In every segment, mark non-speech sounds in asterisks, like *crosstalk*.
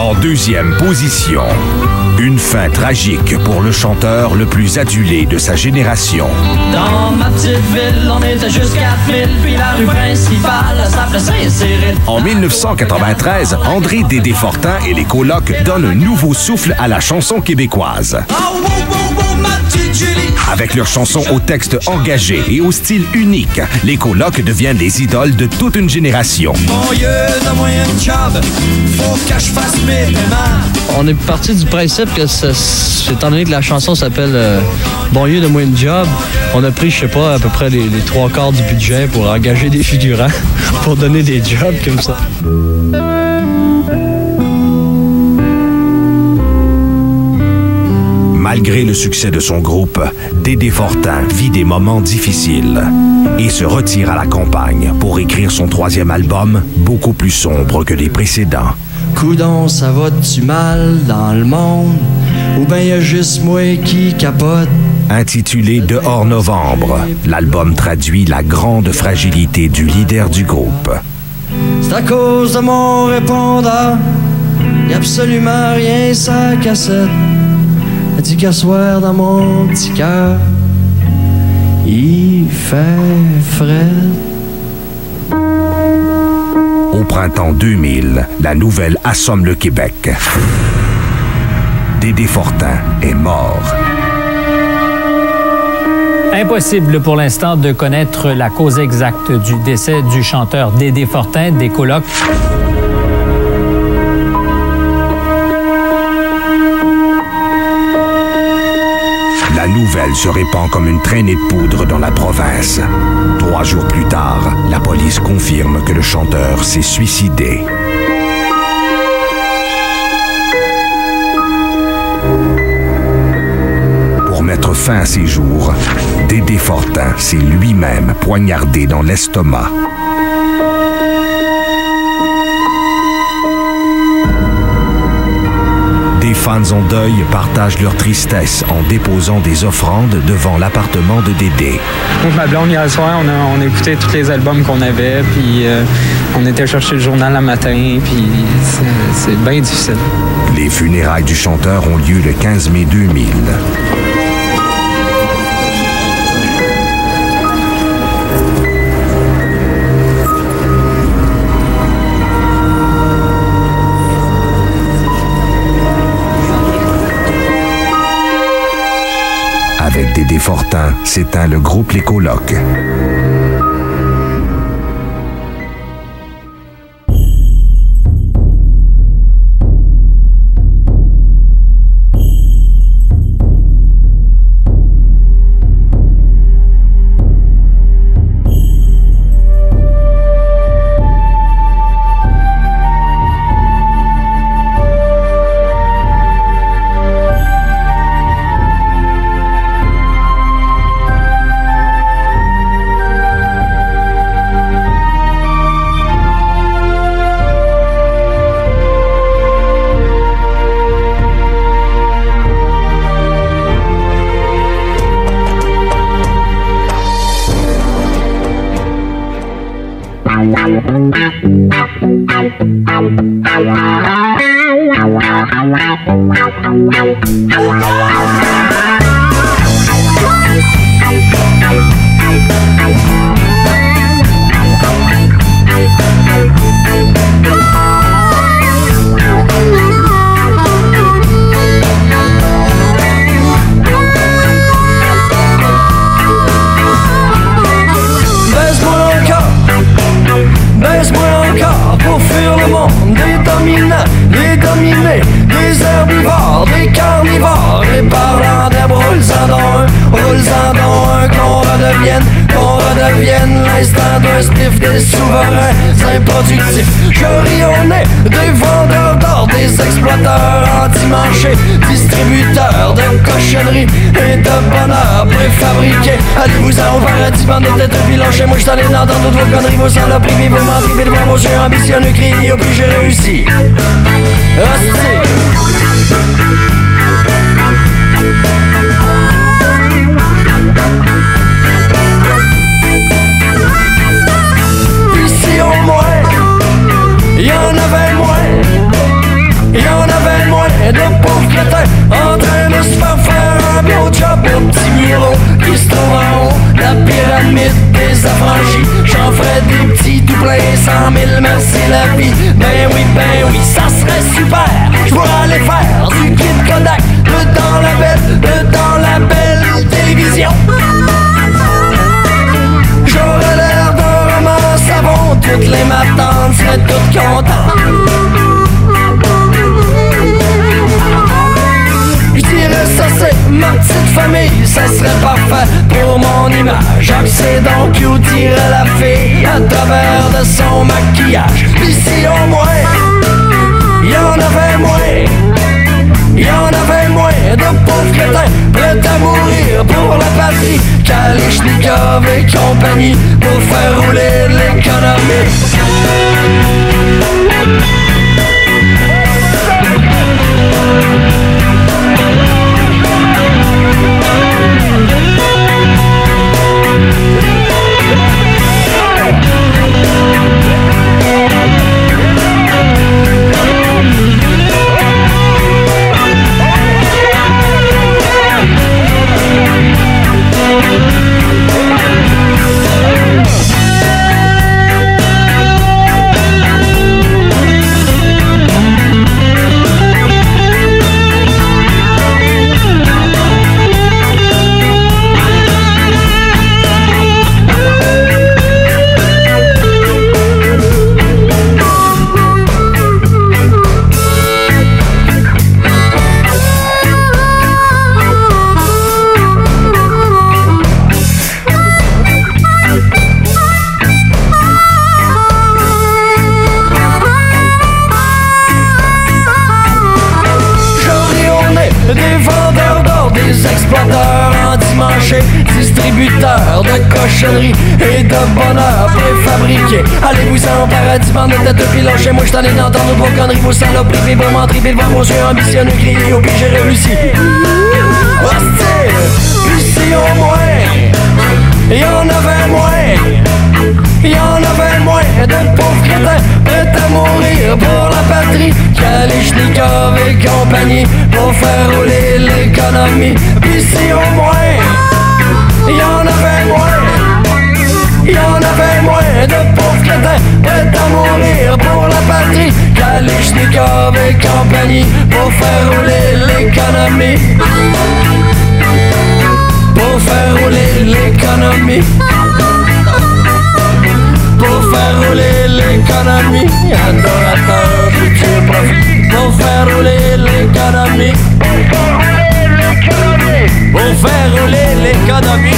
En deuxième position, une fin tragique pour le chanteur le plus adulé de sa génération. Dans ma petite ville, on était 4000, puis la rue principale s'appelait Saint-Cyril. En 1993, André Dédé-Fortin et les colocs donnent un nouveau souffle à la chanson québécoise. Oh, wow, wow, ma petite Julie. Avec leurs chansons au texte engagé et au style unique, les colocs deviennent les idoles de toute une génération. On est parti du principe que, ça- étant donné que la chanson s'appelle euh, Bon lieu de moins une job, on a pris, je sais pas, à peu près les, les trois quarts du budget pour engager des figurants *laughs* pour donner des jobs comme ça. Malgré le succès de son groupe, Dédé Fortin vit des moments difficiles et se retire à la campagne pour écrire son troisième album, beaucoup plus sombre que les précédents. Coudon, ça va-tu mal dans le monde? Ou ben y a juste moi qui capote? Intitulé Dehors Novembre, l'album traduit la grande fragilité du leader du groupe. C'est à cause de mon répondeur. Y a absolument rien sa cassette. Elle dit qu'à soir dans mon petit cœur, il fait frais. Au printemps 2000, la nouvelle assomme le Québec. Dédé Fortin est mort. Impossible pour l'instant de connaître la cause exacte du décès du chanteur Dédé Fortin des colocs. La nouvelle se répand comme une traînée de poudre dans la province. Trois jours plus tard, la police confirme que le chanteur s'est suicidé. Pour mettre fin à ses jours, Dédé Fortin s'est lui-même poignardé dans l'estomac. Fans en deuil partagent leur tristesse en déposant des offrandes devant l'appartement de Dédé. Moi, ma blonde, hier soir, on a, on a écouté tous les albums qu'on avait, puis euh, on était chercher le journal le matin, puis c'est bien difficile. Les funérailles du chanteur ont lieu le 15 mai 2000. Fortin, s'éteint le groupe Les. Je ris au nez des vendeurs d'or, des exploiteurs anti-marché, distributeurs de cochonneries et de bonheur préfabriqué. Allez-vous-en au paradis, bande de têtes puis Moi, j't'en ai dans toutes vos conneries, vos saloperies, vos menteries, devant vos jeux ambitionneux, criez, au plus j'ai réussi. Hostie. De pauvres crétins en train de se faire faire un beau job au petit bureau qui se trouve en haut la pyramide des affranchis. J'en ferais des petits tout pleins, cent mille, merci la vie. Ben oui, ben oui, ça serait super. Pourrais aller faire du kit Kodak, de dans la belle, de dans la belle télévision. J'aurais l'air d'un roman savon, toutes les matantes seraient toutes contentes. Ma petite famille, ça serait parfait pour mon image. C'est donc où tirer la fille à travers de son maquillage. Ici au moins, y en avait moins. Y en avait moins de pauvres crétins prêts à mourir pour la patrie. Kalichnikov et compagnie pour faire rouler l'économie. Et de bonheur préfabriqué. Allez-vous-en paradis, bande de têtes pilons chez moi, j't'en ai d'entendre vos conneries, vos saloperies, vos menteries, vos vos yeux ambitionneux, criez, au j'ai réussi. Hostie, ici au moins, y en avait moins. Y en avait moins de pauvres crétins prêts à mourir pour la patrie. Kalichnikov et compagnie pour faire rouler l'économie. Ici au moins, y en avait moins. Y en avait moins de pauvres crétins prêts à mourir pour la patrie. Kalichnikov et compagnie pour faire rouler l'économie. Pour faire rouler l'économie pour faire rouler l'économie. Adorateur du profit pour faire rouler l'économie. Pour faire rouler l'économie.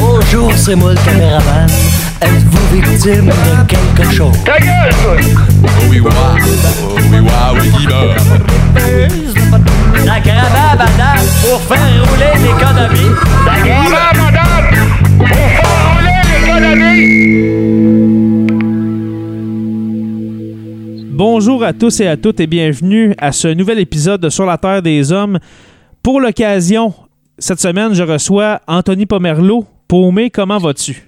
Bonjour, c'est moi le caméraman. Êtes-vous victime de quelque chose? La caravane, madame, pour faire rouler l'économie. La Bonjour à tous et à toutes et bienvenue à ce nouvel épisode de Sur la Terre des Hommes. Pour l'occasion, cette semaine, je reçois Anthony Pomerleau. Paumé, comment vas-tu?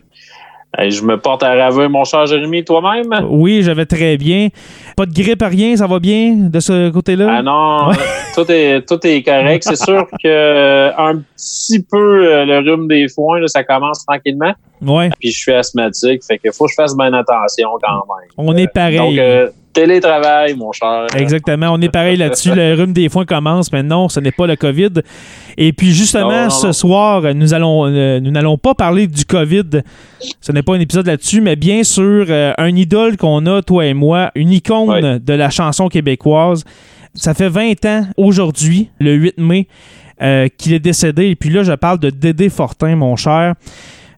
Hey, je me porte à ravir, mon cher Jérémy, toi-même? Oui, je vais très bien. Pas de grippe rien, ça va bien de ce côté-là? Ah non, Ouais. *laughs* tout, est, tout est correct. C'est sûr que euh, un petit peu euh, le rhume des foins, là, ça commence tranquillement. Ouais, Puis je suis asthmatique, fait que faut que je fasse bien attention quand même. on est pareil. Donc, euh, télétravail, mon cher. Exactement. On est pareil là-dessus. Le rhume des foins commence, mais non, ce n'est pas le COVID. Et puis justement, Non, non, ce non. soir, nous allons, euh, nous n'allons pas parler du COVID. Ce n'est pas un épisode là-dessus, mais bien sûr, euh, un idole qu'on a, toi et moi, une icône de la chanson québécoise. Ça fait 20 ans aujourd'hui, le 8 mai, euh, qu'il est décédé. Et puis là, je parle de Dédé Fortin, mon cher.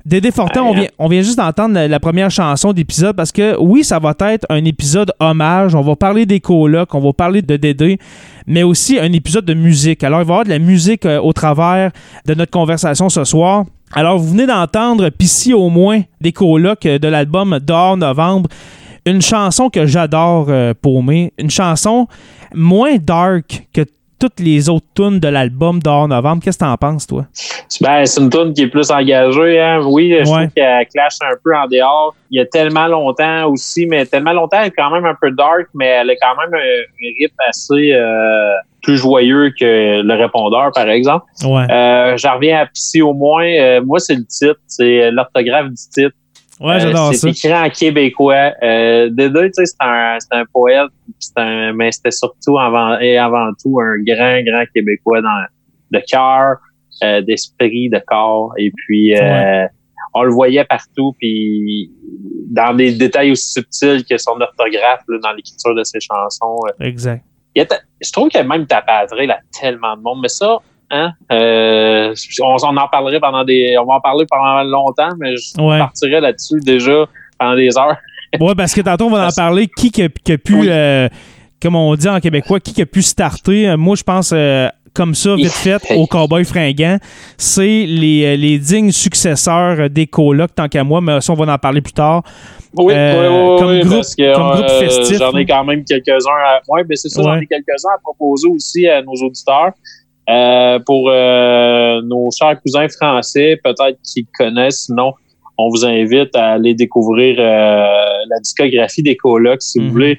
Dédé Fortin, on vient, on vient juste d'entendre la, la première chanson d'épisode parce que oui, ça va être un épisode hommage. On va parler des colocs, on va parler de Dédé, mais aussi un épisode de musique. Alors, il va y avoir de la musique euh, au travers de notre conversation ce soir. Alors, vous venez d'entendre Pissy au moins des colocs euh, de l'album Dehors Novembre. Une chanson que j'adore, euh, Paumé. Une chanson moins dark que toutes les autres tunes de l'album Dehors Novembre. Qu'est-ce que t'en penses, toi? Ben, c'est une tune qui est plus engagée. Hein. Oui, je Ouais. trouve qu'elle clash un peu en dehors. Il y a tellement longtemps aussi, mais tellement longtemps, elle est quand même un peu dark, mais elle a quand même un, un rythme assez euh, plus joyeux que le répondeur, par exemple. Ouais. Euh, J'en reviens à Pissy au moins. Euh, moi, c'est le titre, c'est l'orthographe du titre. Ouais, Euh, j'adore ça. c'est écrit en québécois. Euh, Dédé, tu sais, c'est un, un poète, un, mais c'était surtout avant et avant tout un grand, grand Québécois dans de cœur, euh, d'esprit, de corps. Et puis, euh, on le voyait partout, puis dans des détails aussi subtils que son orthographe là, dans l'écriture de ses chansons. euh, Exact. il y a ta- je trouve a même tapé là tellement de monde, mais ça, hein, euh, on, on en parlerait pendant des, on va en parler pendant longtemps, mais je Ouais. partirais là-dessus déjà pendant des heures. *laughs* Ouais, parce que tantôt, on va en parler. Qui qui a, qui a pu, Oui. euh, comme on dit en québécois, qui a pu starter? Moi, je pense, euh, comme ça, vite *laughs* fait, au Cowboy fringant, c'est les, les dignes successeurs des colocs, tant qu'à moi, mais ça, on va en parler plus tard. Oui, Euh, oui, oui, comme oui, groupe- parce que, comme groupe euh, festif, J'en ai là. quand même quelques-uns. À... Oui, mais c'est ça, j'en ai quelques-uns à proposer aussi à nos auditeurs. Euh, pour euh, nos chers cousins français, peut-être qu'ils connaissent, sinon, on vous invite à aller découvrir euh, la discographie des colocs. Si Mhm. vous voulez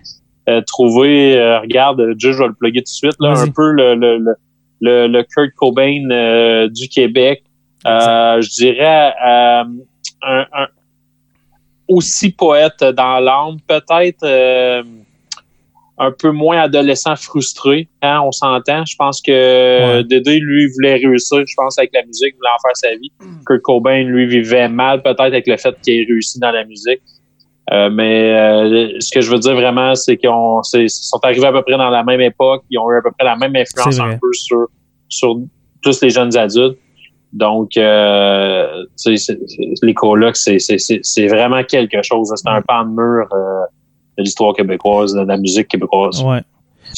euh, trouver, euh, regarde, je vais le plugger tout de suite, là, un peu le, le, le, le, le Kurt Cobain euh, du Québec. Euh, je dirais euh, un, un, aussi poète dans l'âme, peut-être euh, un peu moins adolescent frustré, hein, on s'entend. Je pense que Ouais. Dédé, lui, voulait réussir, je pense, avec la musique, voulait en faire sa vie. Kurt Cobain, lui, vivait mal, peut-être, avec le fait qu'il ait réussi dans la musique. Euh, mais euh, ce que je veux dire vraiment, c'est qu'ils ont- c'est- ils sont arrivés à peu près dans la même époque, ils ont eu à peu près la même influence un peu sur, sur tous les jeunes adultes. Donc, euh, tu sais, c'est- c'est- les colocs, c'est c'est- c'est- c'est vraiment quelque chose. C'est un pan de mur euh, de l'histoire québécoise, de la musique québécoise. Ouais.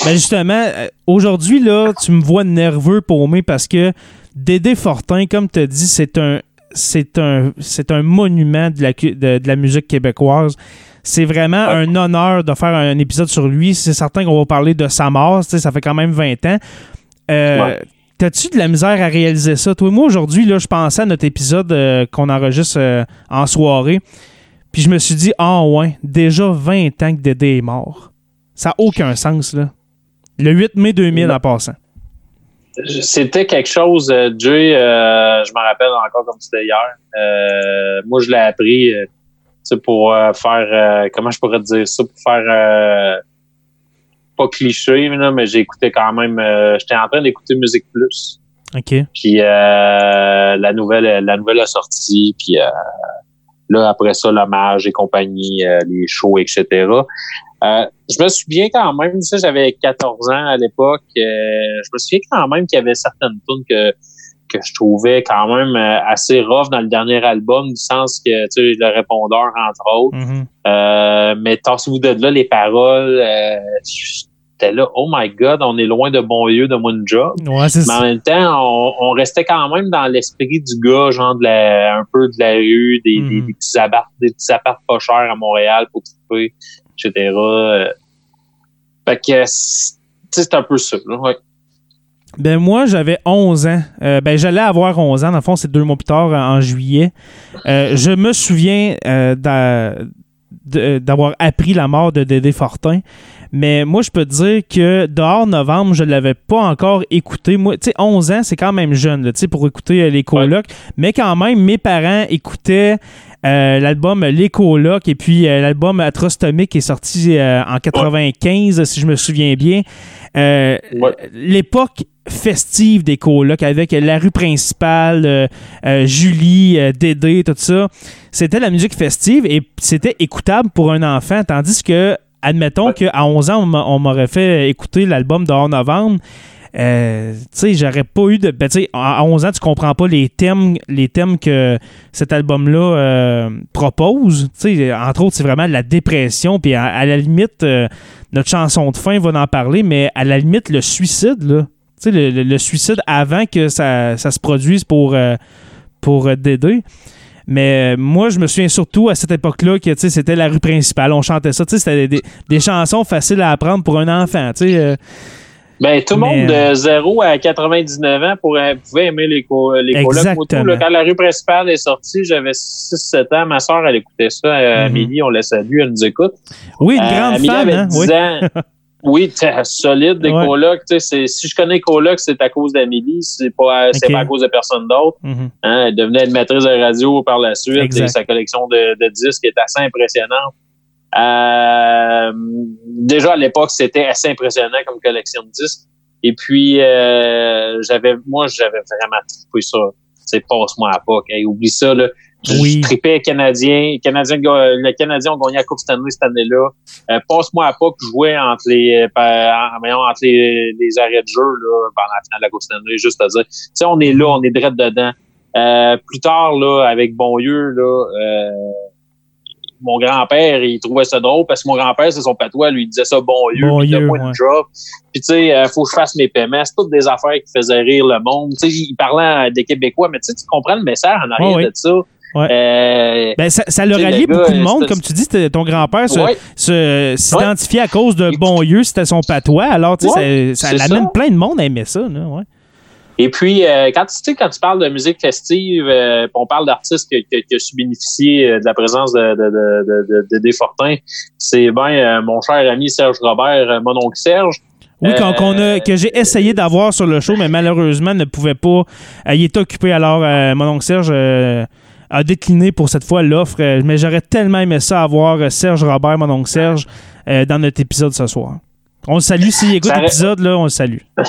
Ben justement, euh, aujourd'hui, là, tu me vois nerveux, paumé, parce que Dédé Fortin, comme tu as dit, c'est un, c'est un, c'est un monument de la, de, de la musique québécoise. C'est vraiment Ouais. un honneur de faire un épisode sur lui. C'est certain qu'on va parler de sa mort. Ça fait quand même 20 ans. Euh, Ouais. T'as-tu de la misère à réaliser ça? Toi, moi, aujourd'hui, là, je pensais à notre épisode euh, qu'on enregistre euh, en soirée. Puis je me suis dit, ah ouais, déjà 20 ans que Dédé est mort. Ça n'a aucun sens, là. Le 8 mai 2000 en passant. C'était quelque chose, euh, Jay, euh, je m'en rappelle encore comme c'était hier. Euh, moi, je l'ai appris euh, pour faire, comment je pourrais te dire ça, pour faire, pas cliché, mais, là, mais j'ai écouté quand même, j'étais en train d'écouter Musique Plus. OK. Puis euh, la nouvelle, la nouvelle a sorti. Puis euh, là après ça, l'hommage et compagnie, euh, les shows, etc. Euh, je me souviens quand même, ça j'avais 14 ans à l'époque. euh, je me souviens quand même qu'il y avait certaines tunes que que je trouvais quand même euh, assez rough dans le dernier album, du sens que tu sais le répondeur entre autres. Mhm. Euh, mais tassez-vous de là les paroles. Euh, J'étais là, oh my god, on est loin de bon lieu de mon job. Ouais, c'est Mais en ça. même temps, on, on restait quand même dans l'esprit du gars, genre de la, un peu de la rue, des, Mhm. des, des petits apparts, des petits apparts pas chers à Montréal pour trouver, etc. Fait que, c'est- un peu ça, là, ouais. Ben moi, j'avais 11 ans. Euh, ben j'allais avoir 11 ans. Dans le fond, c'est deux mois plus tard, en en juillet. Euh, je me souviens euh, d'avoir appris la mort de Dédé Fortin. Mais moi, je peux te dire que dehors novembre, je ne l'avais pas encore écouté. Moi, tu sais, 11 ans, c'est quand même jeune, là, tu sais, pour écouter euh, les colocs. Mais quand même, mes parents écoutaient euh, l'album Les Colocs et puis euh, l'album Atrostomique qui est sorti euh, en 95, si je me souviens bien. Euh, L'époque festive des colocs avec la rue principale, euh, euh, Julie, euh, Dédé, tout ça. C'était la musique festive et c'était écoutable pour un enfant, tandis que, admettons qu'à 11 ans, on m'a- on m'aurait fait écouter l'album de Hors Novembre. Euh, tu sais, j'aurais pas eu de. Ben, tu sais, à à 11 ans, tu comprends pas les thèmes, les thèmes que cet album-là euh, propose. Tu sais, entre autres, c'est vraiment la dépression. Puis à, à la limite, euh, notre chanson de fin va en parler, mais à la limite, le suicide, là. Tu sais, le, le- le suicide avant que ça, ça se produise pour, euh, pour euh, Dédé. Mais euh, moi, je me souviens surtout à cette époque-là que c'était la rue principale. On chantait ça. C'était des, des chansons faciles à apprendre pour un enfant. sais, euh, Ben, tout le monde de 0 à 99 ans pourrait, pouvait aimer les, co les colocs. Quand la rue principale est sortie, j'avais 6-7 ans. Ma soeur, elle écoutait ça. Euh, Mhm. Amélie, on la salue, elle nous écoute. oui, une grande Amélie fan. avait Hein? 10 Oui. ans. *laughs* Oui, solide des Ouais. colocs. tu sais, c'est- Si je connais colocs, c'est à cause d'Amélie. C'est pas, c'est Ok. pas à cause de personne d'autre. Mhm. Hein, elle devenait animatrice de radio par la suite. Exact. Et sa collection de, de disques est assez impressionnante. Euh, déjà à l'époque, c'était assez impressionnant comme collection de disques. Et puis euh, j'avais, moi, j'avais vraiment trippé ça. C'est passe-moi à POC. Hey, oublie ça là. Je, Oui. je tripais canadien. Canadien, le Canadien ont gagné la Coupe Stanley cette année-là. Euh, passe-moi à POC jouait entre les, euh, entre les, les arrêts de jeu là, pendant la finale de la Coupe Stanley. Juste à dire, tu sais, on est là, on est direct dedans. Euh, plus tard, là, avec Bonlieu, là, euh, mon grand-père, il trouvait ça drôle parce que mon grand-père, c'est son patois, lui, il disait ça Bonlieu, Bonlieu, puis il a pas ouais. de job. Puis tu sais, euh, faut que je fasse mes paiements. C'est toutes des affaires qui faisaient rire le monde. Tu sais, il parlait des Québécois, mais tu sais, tu comprends le message en arrière de ça. Ouais. Euh, Ben, ça, ça le ralliait beaucoup de monde. Comme tu dis, ton grand-père Ouais. s'identifiait à cause de Bonlieu, c'était son patois. Alors, tu sais, ça, l'amène plein de monde à aimer ça. Là, ouais. Et puis, euh, quand, tu sais, quand tu parles de musique festive, euh, on parle d'artistes qui, qui, qui a su bénéficier de la présence de, de, de, de, Desfortins, c'est bien euh, mon cher ami Serge Robert, mon oncle Serge. Oui, qu'on- qu'on a- que j'ai essayé d'avoir sur le show, mais malheureusement ne pouvait pas. Il était occupé. Alors, euh, mon oncle Serge euh, a décliné pour cette fois l'offre. Euh, mais j'aurais tellement aimé ça avoir euh, Serge Robert, mon oncle Serge, euh, dans notre épisode ce soir. On le salue. S'il écoute Ça aurait- l'épisode, là, on le salue. *laughs*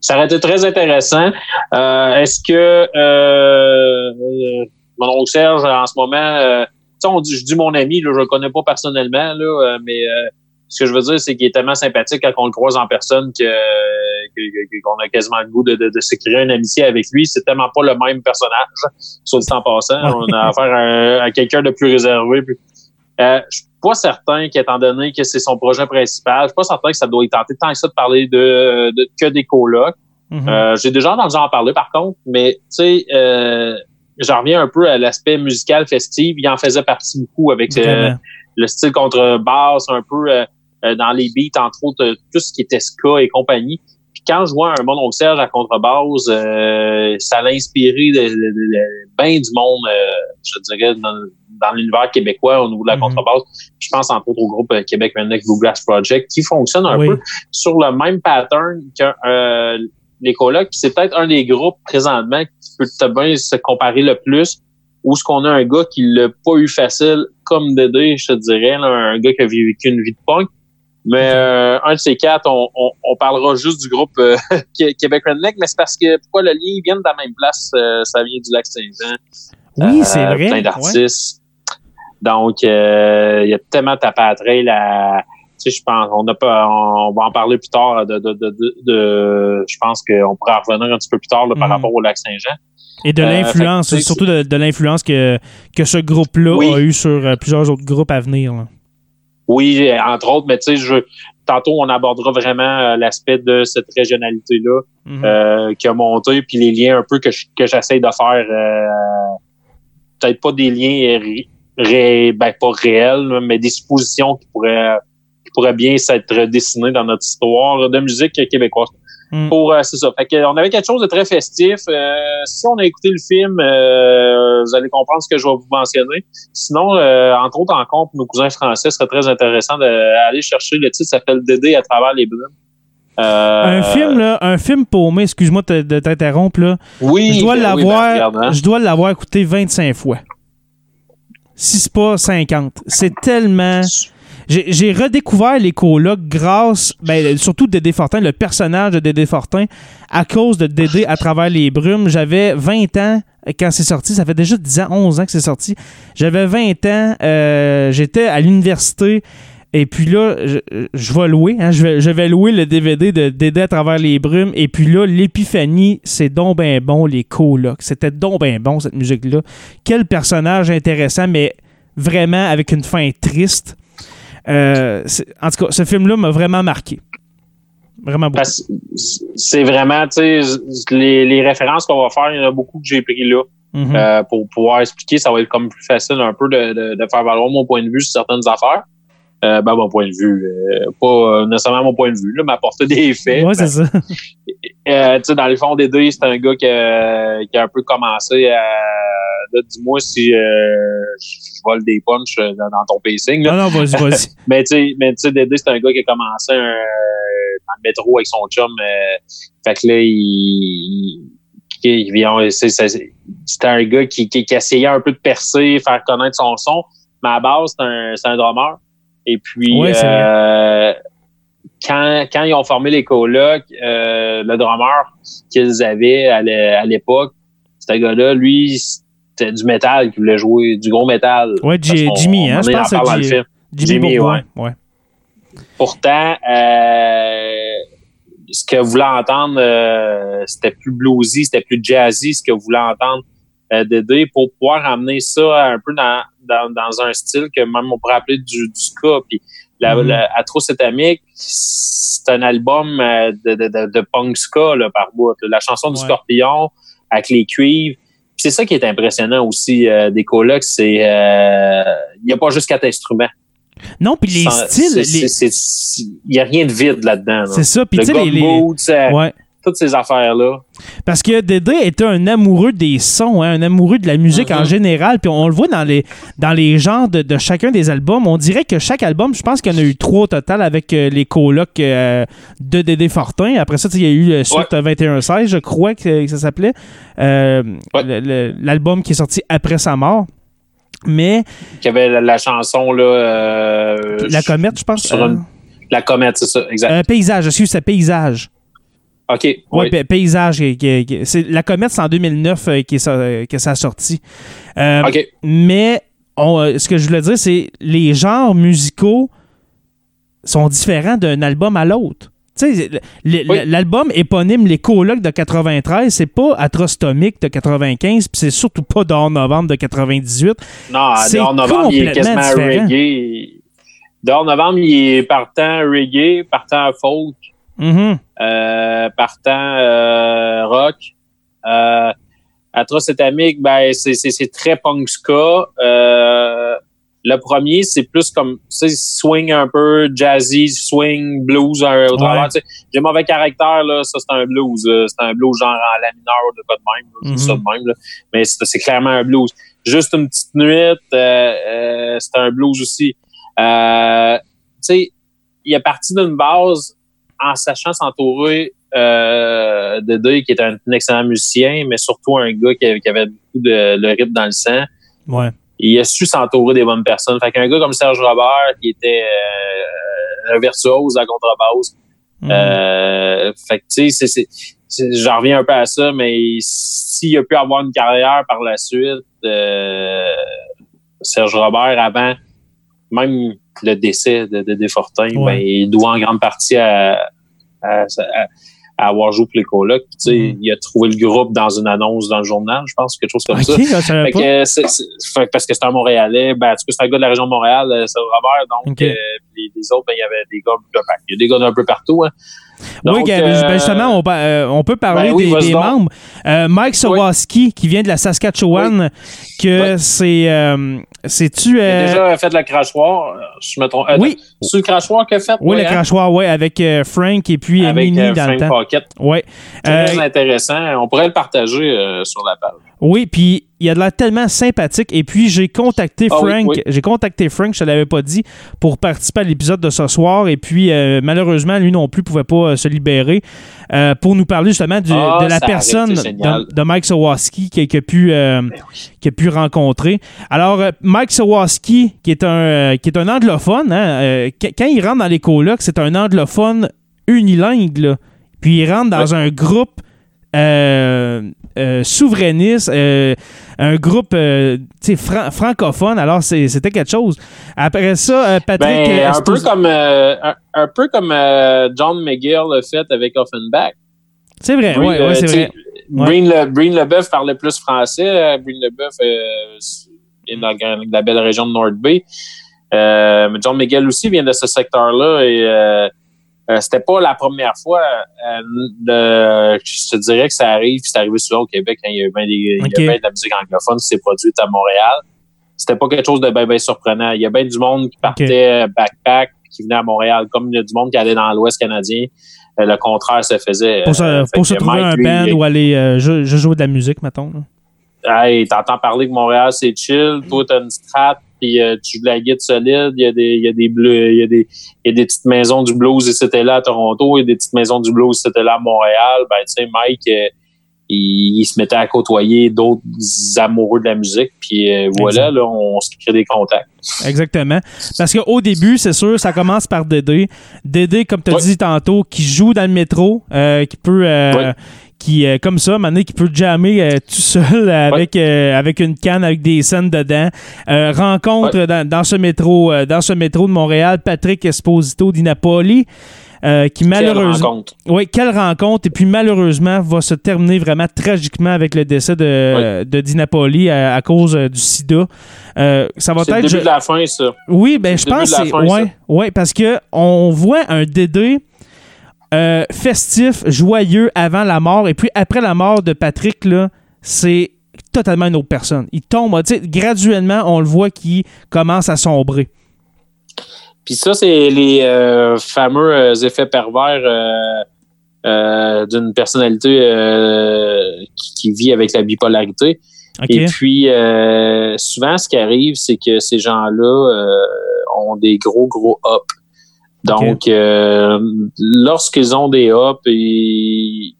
Ça aurait été très intéressant. Euh, Est-ce que euh, mon oncle Serge, en ce moment, euh, on dit, je dis mon ami, là, je le connais pas personnellement, là, mais euh, ce que je veux dire, c'est qu'il est tellement sympathique quand on le croise en personne que qu'on a quasiment le goût de, de, de se créer une amitié avec lui. C'est tellement pas le même personnage, soit dit en passant. On a affaire à, à quelqu'un de plus réservé. Puis, euh, je suis pas certain qu'étant donné que c'est son projet principal, je suis pas certain que ça doit y tenter tant que ça de parler de, de que des colocs. Mhm. Euh, J'ai déjà entendu en parler par contre, mais tu sais, euh, j'en reviens un peu à l'aspect musical festif. Il en faisait partie beaucoup avec euh, le style contrebasse, un peu euh, dans les beats, entre autres, euh, tout ce qui était ska et compagnie. Puis quand je vois un Mon Oncle Serge à contrebasse, euh, ça l'a inspiré de, de- de- ben du monde, euh, je dirais, dans, dans l'univers québécois au niveau de la Mhm. contrebasse. Je pense entre autres au groupe euh, Québec Redneck Bluegrass Project, qui fonctionne un Oui. peu sur le même pattern que euh, les colocs. C'est peut-être un des groupes présentement qui peut te bien se comparer le plus où ce qu'on a un gars qui l'a pas eu facile comme Dédé, je te dirais, là, un gars qui a vécu une vie de punk. Mais euh, un de ces quatre, on, on, on parlera juste du groupe euh, *laughs* Qué- Québec Redneck, mais c'est parce que pourquoi le lien ils viennent de la même place, euh, ça vient du lac Saint-Jean. Oui, Euh, c'est vrai. Plein Ouais. d'artistes. Donc, il y a tellement tapé à trail. Tu sais, je pense, on a pas, on va en parler plus tard de, de, de, de, de- je pense qu'on pourra revenir un petit peu plus tard là, par Mhm. rapport au lac Saint-Jean. Et de l'influence, surtout de, l'influence que, que ce groupe-là Oui. a eu sur plusieurs autres groupes à venir. là. Oui, entre autres, mais tu sais, je, tantôt on abordera vraiment euh, l'aspect de cette régionalité-là Mhm. euh, qui a monté, puis les liens un peu que je- que j'essaie de faire, euh, peut-être pas des liens ré, ré- ben pas réels, mais des suppositions qui pourraient qui pourraient bien s'être dessinées dans notre histoire de musique québécoise. Mm. Pour euh, c'est ça. Fait que, on avait quelque chose de très festif. Euh, si on a écouté le film, euh, vous allez comprendre ce que je vais vous mentionner. Sinon, entre autres, en compte, nos cousins français, ce serait très intéressant d'aller chercher le titre s'appelle Dédé à travers les brumes. Un film, là, un film paumé, excuse-moi de t'interrompre, là. Oui, je dois ben oui, ben l'avoir hein. je dois l'avoir écouté 25 fois. si c'est pas 50. C'est tellement. J'ai redécouvert les colocs grâce, ben, surtout Dédé Fortin, le personnage de Dédé Fortin, à cause de Dédé à travers les brumes. J'avais 20 ans quand c'est sorti. Ça fait déjà 10 ans, 11 ans que c'est sorti. J'avais 20 ans. euh, J'étais à l'université. Et puis là, je, vais louer, hein, je, vais, je vais louer le DVD de Dédé à travers les brumes. Et puis là, l'épiphanie, c'est donc ben bon, les colocs. C'était donc ben bon, cette musique-là. Quel personnage intéressant, mais vraiment avec une fin triste. Euh, en tout cas, ce film-là m'a vraiment marqué. Vraiment beaucoup. C'est vraiment, tu sais, les, les références qu'on va faire, il y en a beaucoup que j'ai pris là. Mhm. Euh, pour pouvoir expliquer, ça va être comme plus facile un peu de, de, de faire valoir mon point de vue sur certaines affaires. Euh, ben, mon point de vue, euh, pas euh, nécessairement mon point de vue, là, m'apporter des faits. ouais, c'est ça. *laughs* Euh, tu sais, dans le fond des deux, c'est un gars qui a, qui a un peu commencé à. Là, dis-moi si euh, je vole des punchs dans, ton pacing. Là. Non, non, vas-y, vas-y. *laughs* Mais tu sais, Dédé, c'est un gars qui a commencé un, dans le métro avec son chum. euh, fait que là, il, il, c'est- c'est- c'était un gars qui, qui, qui essayait un peu de percer, faire connaître son son. Mais à base, c'est un, c'est un drummer. Et puis, Ouais, euh, quand, quand ils ont formé les colocs, euh, le drummer qu'ils avaient à l'é- à l'époque, ce gars-là, lui, c'était du métal qu'il voulait jouer, du gros métal. Ouais, Jimmy, hein, on je en pense que dans le J- film. Jimmy, Jimmy, Bourgoin. Ouais. Pourtant, euh, ce que voulait entendre, c'était plus bluesy, c'était plus jazzy, ce que voulait entendre euh, Dédé pour pouvoir amener ça un peu dans, dans, dans un style que même on pourrait appeler du, du ska. Puis la, Mhm. la Atrocétamique, c'est un album euh, de, de, de, de punk ska là, par bout. La chanson du Ouais. Scorpion avec les cuivres. C'est ça qui est impressionnant aussi euh, des colocs, c'est euh, il n'y a pas juste quatre instruments. Non, puis les styles, Il n'y a rien de vide là-dedans. là. c'est ça. Puis tu sais, les, les- euh, Ouais. Toutes ces affaires-là. Parce que Dédé était un amoureux des sons, hein, un amoureux de la musique en Mhm. général. Puis on le voit dans les, dans les genres de, de chacun des albums. On dirait que chaque album, je pense qu'il y en a eu trois au total avec euh, les colocs euh, de Dédé Fortin. Après ça, il y a eu euh, suite 21-16, je crois que, que ça s'appelait. Ouais. le- le- L'album qui est sorti après sa mort. Mais Il y avait la, la chanson, là. la comète, je pense. sur une- La comète, c'est ça, exact. euh, paysage, excuse, c'est paysage. OK. Ouais, oui. pa- paysage. c'est la comète, c'est en 2009 euh, qui est, ça- que ça a sorti. Euh, OK. Mais on, euh, ce que je voulais dire, c'est les genres musicaux sont différents d'un album à l'autre. Oui. l'album éponyme Les Colocs de 93, c'est pas Atrostomique de 95, puis c'est surtout pas Dehors Novembre de 98. Non, dehors novembre, il est quasiment différent. reggae. Dehors novembre, il est partant reggae, partant folk, Mhm. euh, partant euh, rock. Euh, Atrocétamique, ben, c'est, c'est, c'est très punk ska. Euh, le premier, c'est plus comme, tu sais, swing un peu, jazzy, swing, blues un- au travers. Ouais. J'ai mauvais caractère, là, ça, c'est un blues. euh, C'est un blues genre en la mineur, de pas de même. là, ça de même, là. Mais c'est, c'est clairement un blues. Juste une petite nuit, euh, euh, c'est un blues aussi. Euh, tu sais, il est parti d'une base en sachant s'entourer euh, de Deuil, qui est un, un excellent musicien, mais surtout un gars qui, avait- qui avait beaucoup de le rythme dans le sang. Ouais. Il a su s'entourer des bonnes personnes. Fait qu'un gars comme Serge Robert, qui était euh, un virtuose à contrebasse, Mhm. euh, fait que, tu sais, c'est- c'est- c'est- j'en reviens un peu à ça, mais s'il a pu avoir une carrière par la suite, euh, Serge Robert, avant même le décès de, de Desfortins, Ouais. ben, il doit en grande partie à, à, à- à avoir joué pour les colocs. Tu sais, Mhm. Il a trouvé le groupe dans une annonce dans le journal, je pense, quelque chose comme ça. Fait que, parce que c'est un Montréalais, ben, en tout cas, c'est un gars de la région de Montréal, euh, c'est Robert, donc euh, les, les autres, ben, il y avait des gars, ben, il y a des gars d'un peu partout. Hein. oui, Donc, Gab, euh, ben, justement, on, euh, peut parler ben oui, des, membres. Euh, Mike Sawaski, qui vient de la Saskatchewan, que Oui. c'est. euh, C'est-tu. euh, déjà fait la crachoir, euh, je me trompe. Euh, oui. C'est le crachoir a fait? Oui, ouais, le hein? crachoir, oui, avec euh, Frank et puis Avec Mini dans le Frank temps. Pocket. Ouais. Très intéressant. On pourrait le partager sur la page. oui, puis il a de l'air tellement sympathique. Et puis, j'ai contacté Ah Frank. oui. J'ai contacté Frank, je ne l'avais pas dit, pour participer à l'épisode de ce soir. Et puis, euh, malheureusement, lui non plus pouvait pas euh, se libérer euh, pour nous parler justement du- Ah, de la personne de, de Mike Sawaski qui, qui a pu, Ben qui a pu rencontrer. Alors, Mike Sawaski, qui est un, qui est un anglophone, hein, qu- quand il rentre dans les colocs, c'est un anglophone unilingue. là. Puis il rentre dans un groupe euh, euh, souverainiste, euh, un groupe euh, fran- francophone. Alors, c'était quelque chose. Après ça, Patrick. Ben, un, peu comme, un, un peu comme John McGill l'a fait avec Offenbach. C'est vrai, Breen, ouais, ouais, c'est vrai. Ouais. Breen, Le, Breen Leboeuf parlait plus français. Breen Leboeuf est dans la- la belle région de North Bay. John McGill aussi vient de ce secteur-là et euh, c'était pas la première fois. euh, de- je te dirais que ça arrive, c'est arrivé souvent au Québec quand il y a eu bien des- il y a bien de la musique anglophone qui s'est produite à Montréal. C'était pas quelque chose de bien, bien surprenant. Il y a bien du monde qui partait euh, backpack, qui venait à Montréal, comme il y a du monde qui allait dans l'Ouest canadien. Euh, le contraire se faisait. Pour se, pour se trouver Mike, un band ou aller euh, jou- jou- jouer de la musique, mettons. là. Hey, t'entends parler que Montréal, c'est chill. Toi, t'as une strat, puis euh, tu joues de la guitare solide. Il y a des, il y a des bleus, il y a des, il y a des petites maisons du blues et c'était là à Toronto. Il y a des petites maisons du blues c'était là à Montréal. Ben, tu sais, Mike, euh, il, il se mettait à côtoyer d'autres amoureux de la musique. Puis euh, voilà, là, on se crée des contacts. Exactement. Parce qu'au début, c'est sûr, ça commence par Dédé. Dédé, comme tu as dit tantôt, qui joue dans le métro, euh, qui peut. euh. Qui, euh, comme ça, maintenant, qui peut jammer euh, tout seul avec, euh, avec une canne avec des scènes dedans. Euh, rencontre dans, dans ce métro euh, dans ce métro de Montréal Patrick Esposito di Napoli. euh, qui malheureusement. rencontre. Oui, quelle rencontre. Et puis malheureusement, va se terminer vraiment tragiquement avec le décès de, de Di Napoli à, à cause euh, du sida. Euh, ça va C'est le être. début je- de la fin, ça. oui, ben je pense début de la fin, ouais, ouais, parce que on voit un Dédé euh, festif, joyeux avant la mort, et puis après la mort de Patrick là, c'est totalement une autre personne. Il tombe, graduellement, on le voit qui commence à sombrer. Puis ça, c'est les euh, fameux euh, effets pervers euh, euh, d'une personnalité qui, qui vit avec la bipolarité. Et puis, souvent, ce qui arrive, c'est que ces gens-là ont des gros, gros ups. Donc, euh, lorsqu'ils ont des ups, ils,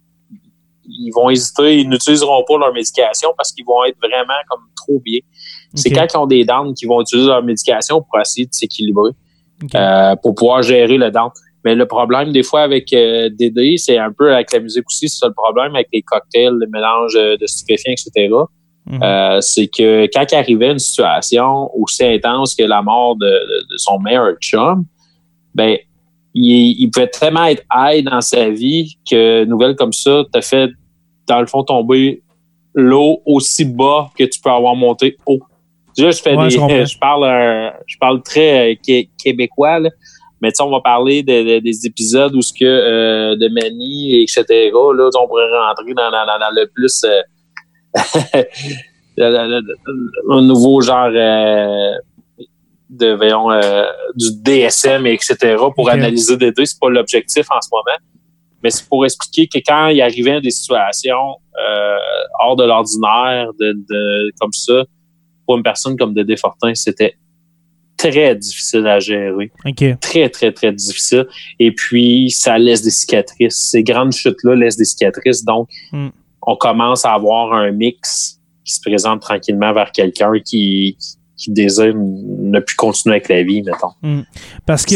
ils vont hésiter, ils n'utiliseront pas leur médication parce qu'ils vont être vraiment comme trop bien. C'est quand ils ont des dents qu'ils vont utiliser leur médication pour essayer de s'équilibrer, euh, pour pouvoir gérer le dent. Mais le problème, des fois, avec euh, DD, c'est un peu avec la musique aussi, c'est ça le problème avec les cocktails, le mélange de stupéfiants, etc. Mhm. Euh, c'est que quand il arrivait une situation aussi intense que la mort de, de- de son meilleur chum, ben, il, il pouvait tellement être high dans sa vie que une nouvelle comme ça t'a fait, dans le fond, tomber l'eau aussi bas que tu peux avoir monté haut. Là, je fais Ouais, des, je parle, un- je parle très euh, qué- québécois, là. Mais on va parler de- de- des épisodes où ce que euh, de Manny, etc. Là, on pourrait rentrer dans, dans- dans- dans le plus euh, un nouveau genre euh, de voyons, euh, du DSM, etc. pour analyser des deux. C'est pas l'objectif en ce moment. Mais c'est pour expliquer que quand il arrivait des situations euh, hors de l'ordinaire, de, de comme ça, pour une personne comme Dédé Fortin, c'était très difficile à gérer OK. très, très, très difficile. Et puis, ça laisse des cicatrices. Ces grandes chutes-là laissent des cicatrices. Donc, Mm. on commence à avoir un mix qui se présente tranquillement vers quelqu'un qui, qui désire ne plus continuer avec la vie, mettons. Parce que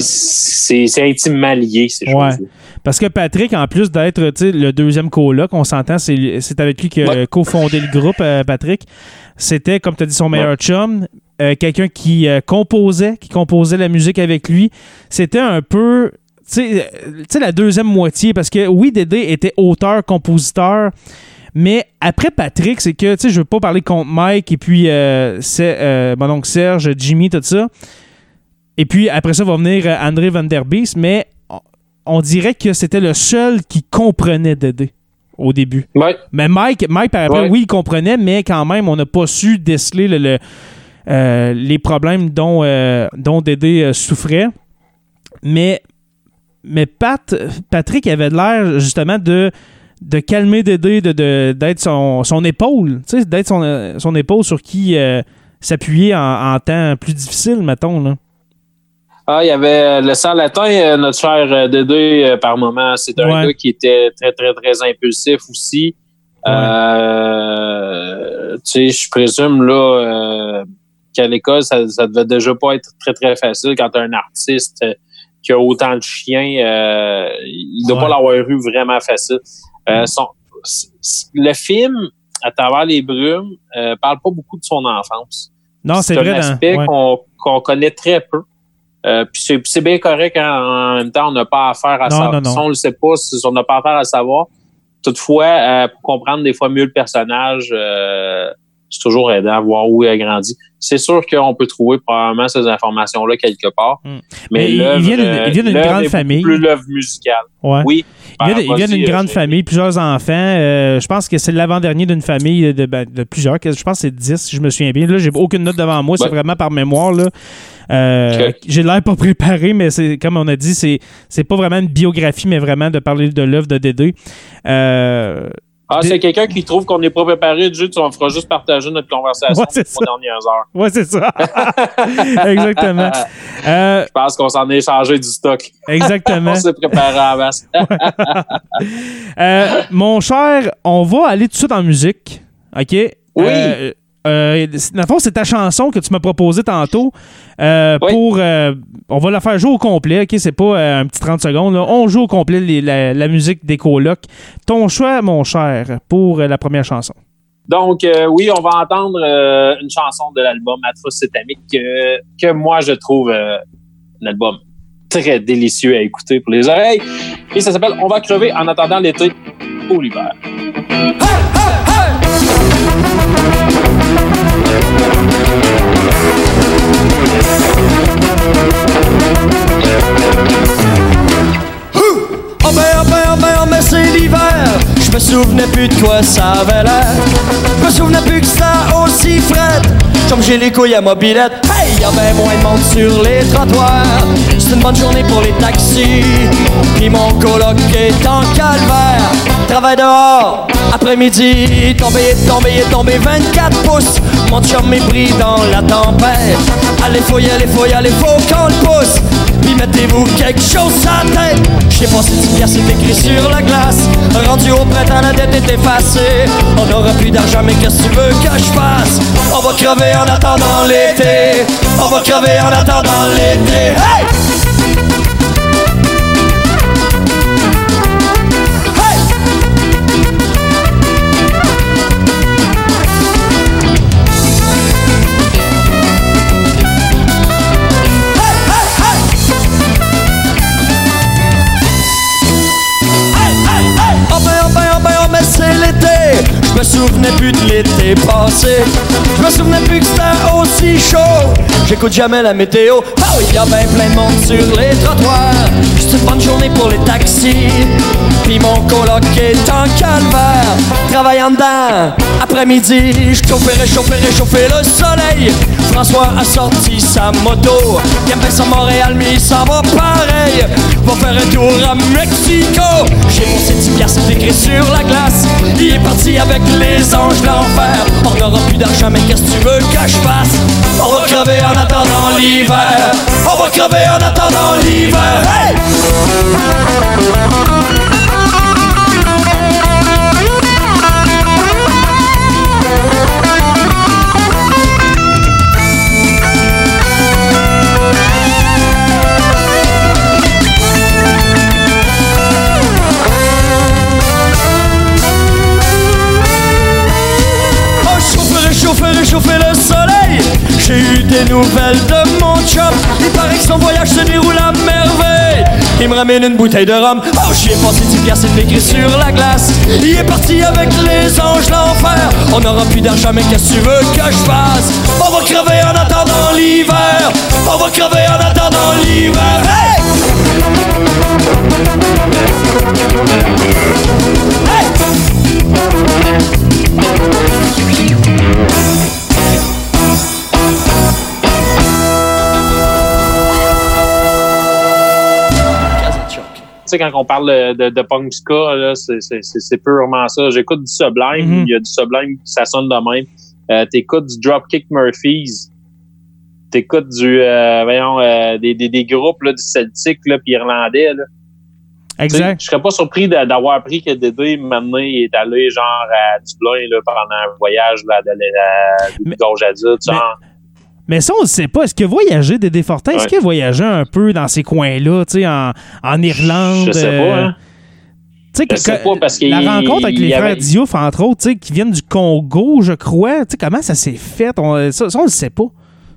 C'est intimement lié, ces Ouais. choses-là. Parce que Patrick, en plus d'être le deuxième coloc, on s'entend, c'est avec lui qui a Ouais. cofondé le groupe, euh, Patrick. C'était, comme tu as dit, son meilleur chum, euh, quelqu'un qui euh, composait, qui composait la musique avec lui. C'était un peu, tu sais, la deuxième moitié, parce que oui, Dédé était auteur, compositeur, mais après Patrick, c'est que, tu sais, je veux pas parler contre Mike et puis euh, c'est, euh, mon oncle Serge, Jimmy, tout ça. Et puis après ça va venir euh, André Van Der Beest, mais on- dirait que c'était le seul qui comprenait Dédé au début. Ouais. Mais Mike, Mike par après, Ouais. oui, il comprenait, mais quand même, on n'a pas su déceler le- le- euh, les problèmes dont, dont Dédé souffrait. Mais, mais Pat, Patrick avait l'air justement de de calmer Dédé, de, de- d'être son, son épaule, d'être son, euh, son épaule sur qui euh, s'appuyer en, en temps plus difficile, mettons. Là. Ah, il y avait euh, le sang latin, notre cher Dédé, par moment. C'est un Ouais. gars qui était très, très, très impulsif aussi. Euh, tu sais, je présume là euh, qu'à l'école, ça, ça devait déjà pas être très, très facile quand un artiste qui a autant de chiens, euh, il doit Ouais. pas l'avoir eu vraiment facile. Euh, son- le film, à travers les brumes, euh, parle pas beaucoup de son enfance. Non, c'est un vrai. dans- aspect ouais. qu'on qu'on connaît très peu. Euh, puis c'est- c'est bien correct hein, en même temps, on n'a pas affaire à Non, savoir. non, non. Si on le sait pas, si on n'a pas affaire à savoir. Toutefois, pour comprendre des fois mieux le personnage, c'est toujours aidant à voir où il a grandi. C'est sûr qu'on peut trouver probablement ces informations-là quelque part. Mm. Mais, Mais il- vient d'une- euh, grande famille. Plus l'œuvre musicale. Ouais. Oui. Il vient, d'une euh, grande j'ai- famille, plusieurs enfants. Euh, je pense que c'est l'avant-dernier d'une famille de, ben, de plusieurs. Je pense que c'est 10, si je me souviens bien. Là, j'ai aucune note devant moi. C'est vraiment par mémoire. Là. Euh. J'ai l'air pas *laughs* préparé, mais c'est comme on a dit, c'est pas vraiment une biographie, mais vraiment de parler de l'œuvre de Dédé. Euh, Ah, c'est quelqu'un qui trouve qu'on n'est pas préparé, juste on fera juste partager notre conversation Ouais, trois dernières heures. ouais, c'est ça. *laughs* Exactement. Euh, Je pense qu'on s'en est échangé du stock. exactement. *laughs* On s'est préparé à. *laughs* Euh, mon cher, on va aller tout de suite en musique. OK? Oui. Euh, euh, dans le fond, c'est ta chanson que tu m'as proposée tantôt. Euh, Oui. Pour, euh, on va la faire jouer au complet. OK? C'est pas euh, un petit 30 secondes. là. On joue au complet les- la, la musique des colocs. Ton choix, mon cher, pour la première chanson. Donc, oui, on va entendre une chanson de l'album Atrocytamique que, que moi, je trouve un album très délicieux à écouter pour les oreilles. Et ça s'appelle On va crever en attendant l'été ou l'hiver. Oh ben, oh ben, oh ben, oh ben, c'est l'hiver. Je me souvenais plus de quoi ça avait l'air. Je me souvenais plus que c'était aussi frais. Comme j'ai les couilles à mobilette. Hey, y a ben moins de monde sur les trottoirs. C'est une bonne journée pour les taxis. Puis mon coloc est en calvaire. Travail dehors, après-midi. Tombé, tombé, tombé 24 pouces. Mon chum est pris dans la tempête. Allez, aller, faut y aller, faut qu'on le pousse. Mettez-vous quelque chose à tête. J'ai passé 10 piastres, c'est écrit sur la glace. Rendu au printemps, la dette est effacée. On n'aura plus d'argent, mais qu'est-ce que tu veux que je fasse? On va crever en attendant l'été. On va crever en attendant l'été. Hey! Souvenais plus de l'été passé. Je me souvenais plus que c'était aussi chaud. J'écoute jamais la météo. Ah oui, y a ben plein de monde sur les trottoirs. C'est une bonne journée pour les taxis. Puis mon coloc est en calvaire. Travaillant dedans, après-midi, je chauffais, réchauffais, réchauffer le soleil. François a sorti sa moto. Il aime ça Montréal, mais s'en va pareil. Va faire un tour à Mexico. J'ai mon 7 piastres écrit sur la glace. Il est parti avec les anges de l'enfer. On n'aura plus d'argent, mais qu'est-ce que tu veux que je fasse? On va crever en attendant l'hiver. On va crever en attendant l'hiver. Hey! Réchauffer, le soleil. J'ai eu des nouvelles de mon chum. Il paraît que son voyage se déroule à merveille. Il me ramène une bouteille de rhum. Oh, j'y ai passé 10 piastres, écrit sur la glace. Il est parti avec les anges l'enfer. On n'aura plus d'argent, mais qu'est-ce que tu veux que je fasse? On va crever en attendant l'hiver. On va crever en attendant l'hiver. Hey! Hey! Sais, quand on parle de, punk ska, c'est, purement ça. J'écoute du Sublime, Mhm. il y a du Sublime, ça sonne de même. Euh, t'écoutes du Dropkick Murphys. T'écoutes du, euh, voyons, euh, des, des, des groupes, là, du Celtic, là, puis irlandais, là. Exact. Je serais pas surpris d'avoir appris que Dédé, maintenant, il est allé, genre, à Dublin, là, pendant un voyage, là, de, de, de, Mais- gorge adulte, genre. Mais ça, on ne sait pas. Est-ce que voyager Dédé Fortin, est-ce Ouais. qu'il a voyagé un peu dans ces coins-là, tu sais, en, en Irlande? Je sais euh, pas, hein. Tu sais, Je que- sais pas, parce qu'il- la rencontre avec les frères avait- Diouf, entre autres, tu sais, qui viennent du Congo, je crois. Tu sais, comment ça s'est fait? On- ça, ça, on ne sait pas.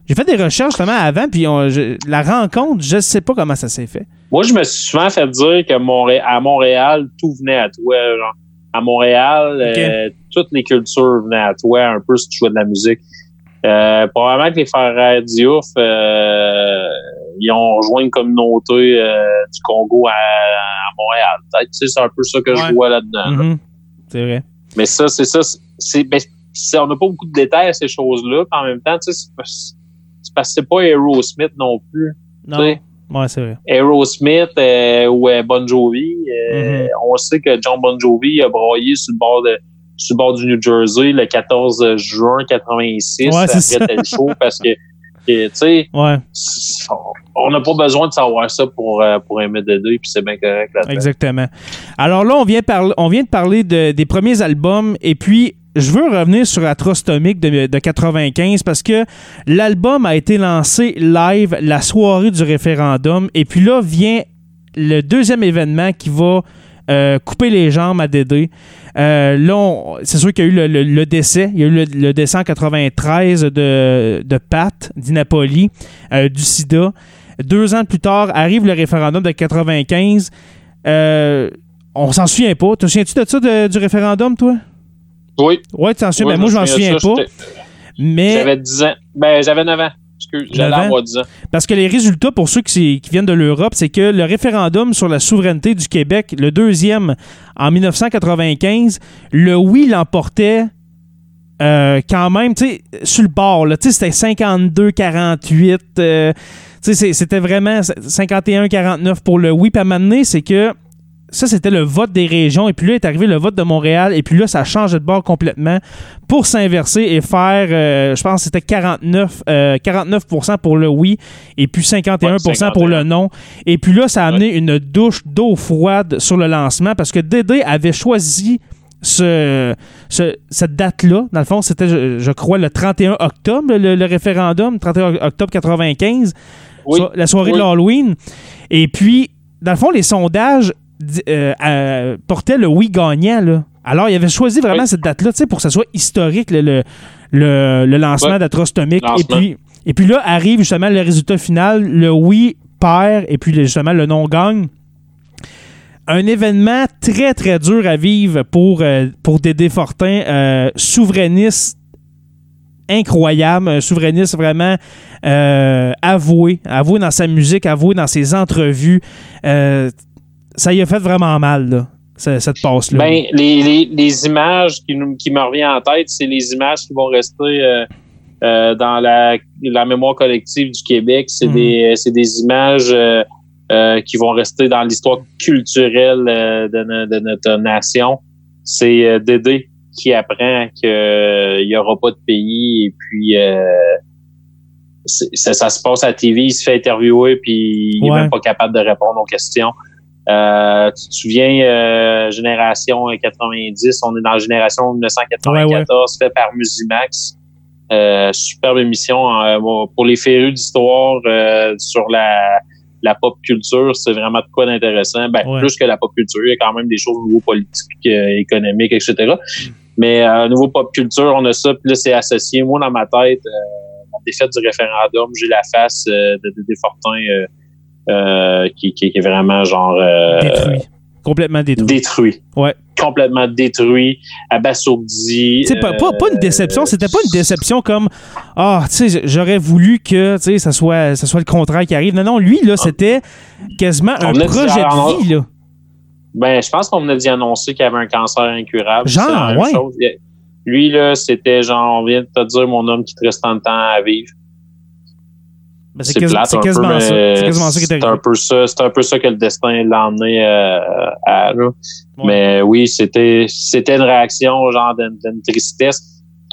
J'ai fait des recherches justement avant, puis on- je- la rencontre, je ne sais pas comment ça s'est fait. Moi, je me suis souvent fait dire que Montré- à Montréal, tout venait à toi. Genre. À Montréal, euh, toutes les cultures venaient à toi, un peu si tu jouais de la musique. Euh, probablement que les frères Diouf, euh, ils ont rejoint une communauté euh, du Congo à, à Montréal. Peut-être, tu sais, c'est un peu ça que Ouais. je vois là-dedans. là. Mhm. C'est vrai. Mais ça, c'est ça. c'est- ben, c'est- on n'a pas beaucoup de détails à ces choses-là. puis En même temps, tu sais, c'est, pas- c'est parce que c'est pas Aerosmith non plus. Non. Tu sais. Ouais, c'est vrai. Aerosmith euh, ou euh, Bon Jovi. euh, Mhm. On sait que John Bon Jovi a broyé sur le bord de sur le bord du New Jersey le 14 juin 86 Ouais, après tel show parce que tu sais *laughs* Ouais, on n'a pas besoin de savoir ça pour euh, pour aimer Dédé puis c'est bien correct là exactement. Alors là, on vient, parler, on vient de parler de- des premiers albums, et puis je veux revenir sur Atrostomic de, de 95 parce que l'album a été lancé live la soirée du référendum, et puis là vient le deuxième événement qui va euh, couper les jambes à Dédé. Euh, là, c'est sûr qu'il y a eu le, le- le décès. Il y a eu le, le décès en 93 de, de Pat Di Napoli, euh, du sida. Deux ans plus tard, arrive le référendum de 95. Euh, on s'en souvient pas. Te souviens-tu de ça, de- du référendum, toi? Oui. Ouais, tu t'en souviens. Oui, Ben, moi, je m'en me souviens pas. Mais J'avais 10 ans. Ben j'avais 9 ans. Excuse, j'allais 9 ans? avoir 10 ans. Parce que les résultats, pour ceux qui, viennent de l'Europe, c'est que le référendum sur la souveraineté du Québec, le deuxième en 1995, le oui l'emportait euh, quand même, tu sais, sur le bord. là. Tu sais, c'était 52-48. euh, tu sais, c'était vraiment 51-49 pour le oui. Puis à un moment donné, c'est que ça, c'était le vote des régions. Et puis là, est arrivé le vote de Montréal. Et puis là, ça a changé de bord complètement pour s'inverser et faire, euh, je pense c'était 49, euh, 49% pour le oui et puis 51% pour le non. Et puis là, ça a amené une douche d'eau froide sur le lancement parce que Dédé avait choisi ce, ce- cette date-là. Dans le fond, c'était, je, je crois, le 31 octobre, le, le référendum, 31 octobre 95, Oui. so- la soirée Oui. de l'Halloween. Et puis, dans le fond, les sondages euh, euh, portaient le oui gagnant. Là. Alors, il avait choisi vraiment Oui. cette date-là, pour que ça soit historique, le, le, le- le lancement d'Atrostomic. Et puis, et puis là, arrive justement le résultat final. Le oui perd et puis justement le non gagne. Un événement très, très dur à vivre pour, euh, pour Dédé Fortin, euh, souverainiste incroyable, un souverainiste vraiment euh, avoué, avoué dans sa musique, avoué dans ses entrevues. Euh, ça y a fait vraiment mal, là, ce- cette passe-là. Ben, les, les, les images qui, nous, qui me reviennent en tête, c'est les images qui vont rester euh, euh, dans la, la mémoire collective du Québec. C'est Mhm. des, images euh, qui vont rester dans l'histoire culturelle de, no- de notre nation. C'est Dédé qui apprend qu'il n'y aura pas de pays et puis ça, ça se passe à la TV, il se fait interviewer puis il est Ouais. même pas capable de répondre aux questions. Euh, tu te souviens, euh, génération 90, on est dans la génération 1994, fait par Musimax. Euh, superbe émission bon, pour les férus d'histoire euh, sur la, la pop culture, c'est vraiment de quoi d'intéressant. Ben, Ouais. plus que la pop culture, il y a quand même des choses au niveau politique, euh, économique, etc. Mais euh, au niveau pop culture, on a ça, puis là, c'est associé. Moi, dans ma tête, euh, la défaite du référendum, j'ai la face euh, de Dédé Fortin euh, qui, est vraiment genre euh, détruit. Complètement détruit. détruit. Ouais. Complètement détruit, abasourdi. Pas, pas, pas une euh, déception, c'était pas une déception comme Ah, tu sais, j'aurais voulu que tu sais, ça soit, ça soit le contraire qui arrive. Non, non, lui, là, c'était quasiment On un projet alors, de vie, là. Ben, je pense qu'on venait d'y annoncer qu'il avait un cancer incurable. Genre, ouais. chose. Lui, là, c'était genre, on vient de te dire, mon homme, qui te reste tant de temps à vivre. Ben, c'est c'est quasi- quasiment ça. mais C'est quasiment ça c'est un peu ça, c'est un peu ça que le destin l'a emmené euh, à. là. Mais oui, c'était c'était une réaction genre d'une d'une tristesse,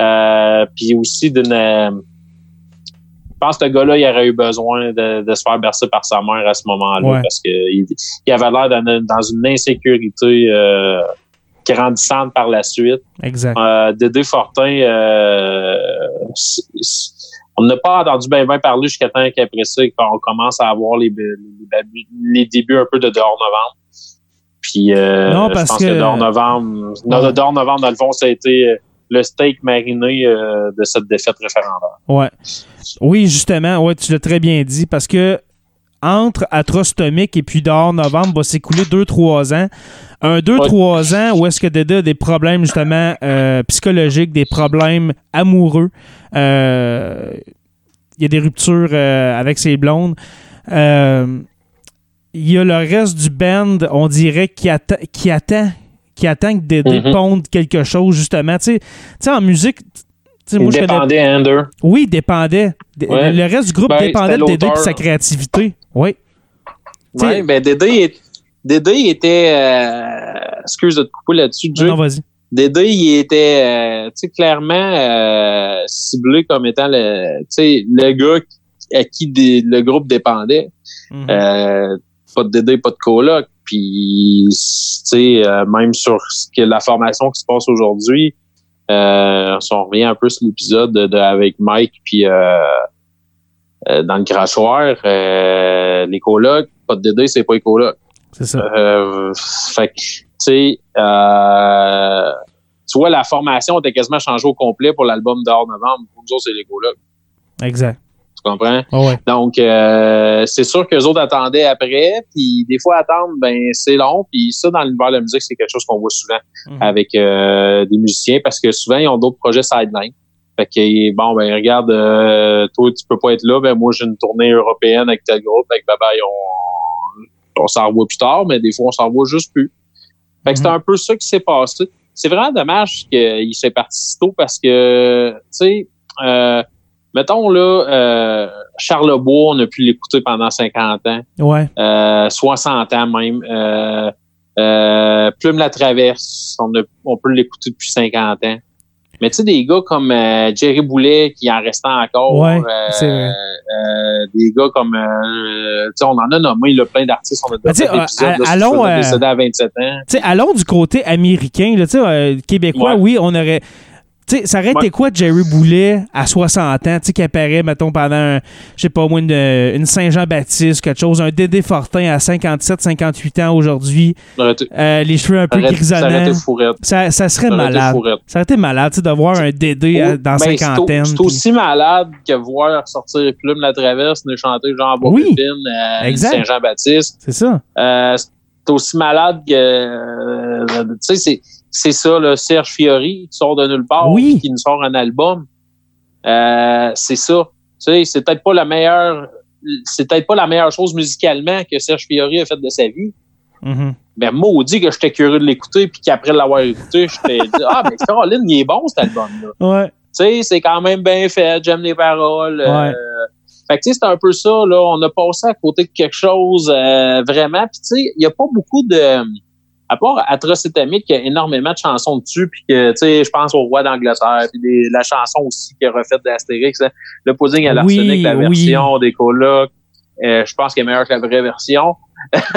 euh, puis aussi d'une. euh, je pense que ce gars-là, il aurait eu besoin de, de se faire bercer par sa mère à ce moment-là Ouais. parce que il, avait l'air dans, une- dans une insécurité euh, grandissante par la suite. Exact. Euh, Dédé Fortin, euh, c- on n'a pas entendu bien bien parler jusqu'à temps qu'après ça, qu'on commence à avoir les, les, débuts un peu de dehors novembre. Puis euh, Non, je parce pense que- que, dehors novembre, non, Ouais. de dehors novembre, dans le fond, ça a été euh, le steak mariné euh, de cette défaite référendaire. Ouais. Oui, justement, ouais, tu l'as très bien dit, parce que entre Atrostomique et puis dehors novembre va s'écouler 2-3 ans. Un 2-3 ans où est-ce que Dédé a des problèmes justement euh, psychologiques, des problèmes amoureux. Euh, Il y a des ruptures euh, avec ses blondes. Il y a le reste du band, on dirait, qui, atta- qui attend qui attend que Dédé ponde quelque chose, justement. Tu sais- en musique, je connais- dépendait Ender. oui, dépendait. Ouais. Le reste du groupe Ben, dépendait de Dédé et sa créativité. Oui. Ouais, ben Dédé, Dédé était... euh, excuse de te couper là-dessus, Jay. Non, vas-y. Dédé, il était euh, tu sais, clairement euh, ciblé comme étant le, tu sais, le gars à qui des- le groupe dépendait. Mhm. Euh, pas de Dédé, pas de coloc. Puis, tu sais, euh, même sur ce que la formation qui se passe aujourd'hui, euh, si on revient un peu sur l'épisode de, de- avec Mike, puis euh, euh, dans le crachoir, euh, les colocs, pas de Dédé, c'est pas les colocs. C'est ça. Euh, fait que, tu sais, euh, tu vois, la formation était quasiment changée au complet pour l'album d'Or Novembre. Pour nous autres, c'est les colocs. Exact. Tu comprends? Ah ouais. Donc, euh, c'est sûr que les autres attendaient après, puis des fois attendre, ben c'est long, puis ça dans l'univers de la musique, c'est quelque chose qu'on voit souvent Mhm. avec euh, des musiciens parce que souvent ils ont d'autres projets sideline. Fait que bon ben regarde, euh, toi tu peux pas être là, ben moi j'ai une tournée européenne avec tel groupe, avec bye bye, on, on s'en revoit plus tard, mais des fois on s'en revoit juste plus. Fait que c'est un peu ça qui s'est passé. C'est vraiment dommage qu'il s'est parti si tôt parce que tu sais. Euh, Mettons là, euh, Charlebois, on a pu l'écouter pendant 50 ans, Ouais. euh, 60 ans même. Euh, euh, Plume la traverse, on, a- on peut l'écouter depuis 50 ans. Mais tu sais, des gars comme euh, Jerry Boulet, qui en restant encore, Ouais, euh, euh, des gars comme, euh, tu sais, on en a nommé là, plein d'artistes, on a fait des allons, à 27 ans. Allons du côté américain, là, euh, québécois, Ouais. oui, on aurait. Tu sais, ça aurait été quoi Jerry Boulet à 60 ans, tu sais, qui apparaît, mettons, pendant, un- je sais pas moi, une, une Saint-Jean-Baptiste, quelque chose, un Dédé Fortin à 57, 58 ans aujourd'hui, euh, les cheveux un peu grisonnants. Ça, ça serait Ça malade. Ça aurait été malade, tu sais, de voir un Dédé à- dans Ben, cinquantaine. C'est aussi malade que voir sortir Plume la traverse, nous chanter Jean Oui. Bobine, euh. Saint-Jean-Baptiste. C'est ça. Euh, c'est aussi malade que, euh, tu sais, c'est, c'est ça, le Serge Fiori qui sort de nulle part, Oui. qui nous sort un album. Euh, c'est ça. Tu sais, c'est peut-être pas la meilleure, c'est peut-être pas la meilleure chose musicalement que Serge Fiori a fait de sa vie. Mhm. Mais maudit que j'étais curieux de l'écouter, puis qu'après l'avoir écouté, j'étais dit, ah, mais Caroline, il est bon, cet album-là. *laughs* Ouais. Tu sais, c'est quand même bien fait, j'aime les paroles. euh, Ouais. fait que, tu sais, c'est un peu ça, là. On a passé à côté de quelque chose, euh, vraiment. Puis, tu sais, il n'y a pas beaucoup de... À part Atrocitamique, il y a énormément de chansons dessus, puis que, tu sais, je pense au Roi d'Angleterre, puis des- la chanson aussi qui a refait d'Astérix, hein. le pudding à Oui, l'arsenic, la oui. version des colocs. Euh, je pense qu'elle est meilleure que la vraie version.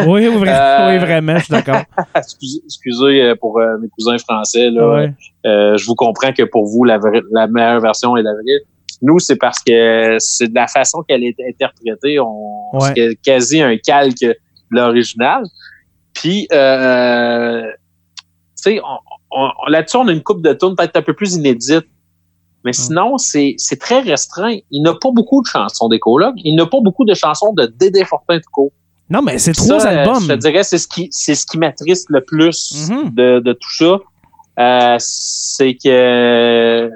Oui, oui, Euh, oui, vraiment, je suis d'accord. *laughs* excusez, excusez, euh, pour euh, mes cousins français, là. Ouais. Je vous comprends que pour vous, la, vraie- la meilleure version est la vraie. Nous, c'est parce que c'est de la façon qu'elle est interprétée. On, Ouais. C'est quasi un calque de l'original. Puis, euh, tu sais, on, on- on- là-dessus, on a une coupe de tunes peut-être un peu plus inédite. Mais sinon, c'est c'est très restreint. Il n'a pas beaucoup de chansons colocs. Il n'a pas beaucoup de chansons de Dédé Fortin tout court. Non, mais c'est trois ça, albums. Je te dirais, c'est ce qui, c'est ce qui m'attriste le plus Mhm. de, de tout ça. Euh, c'est que,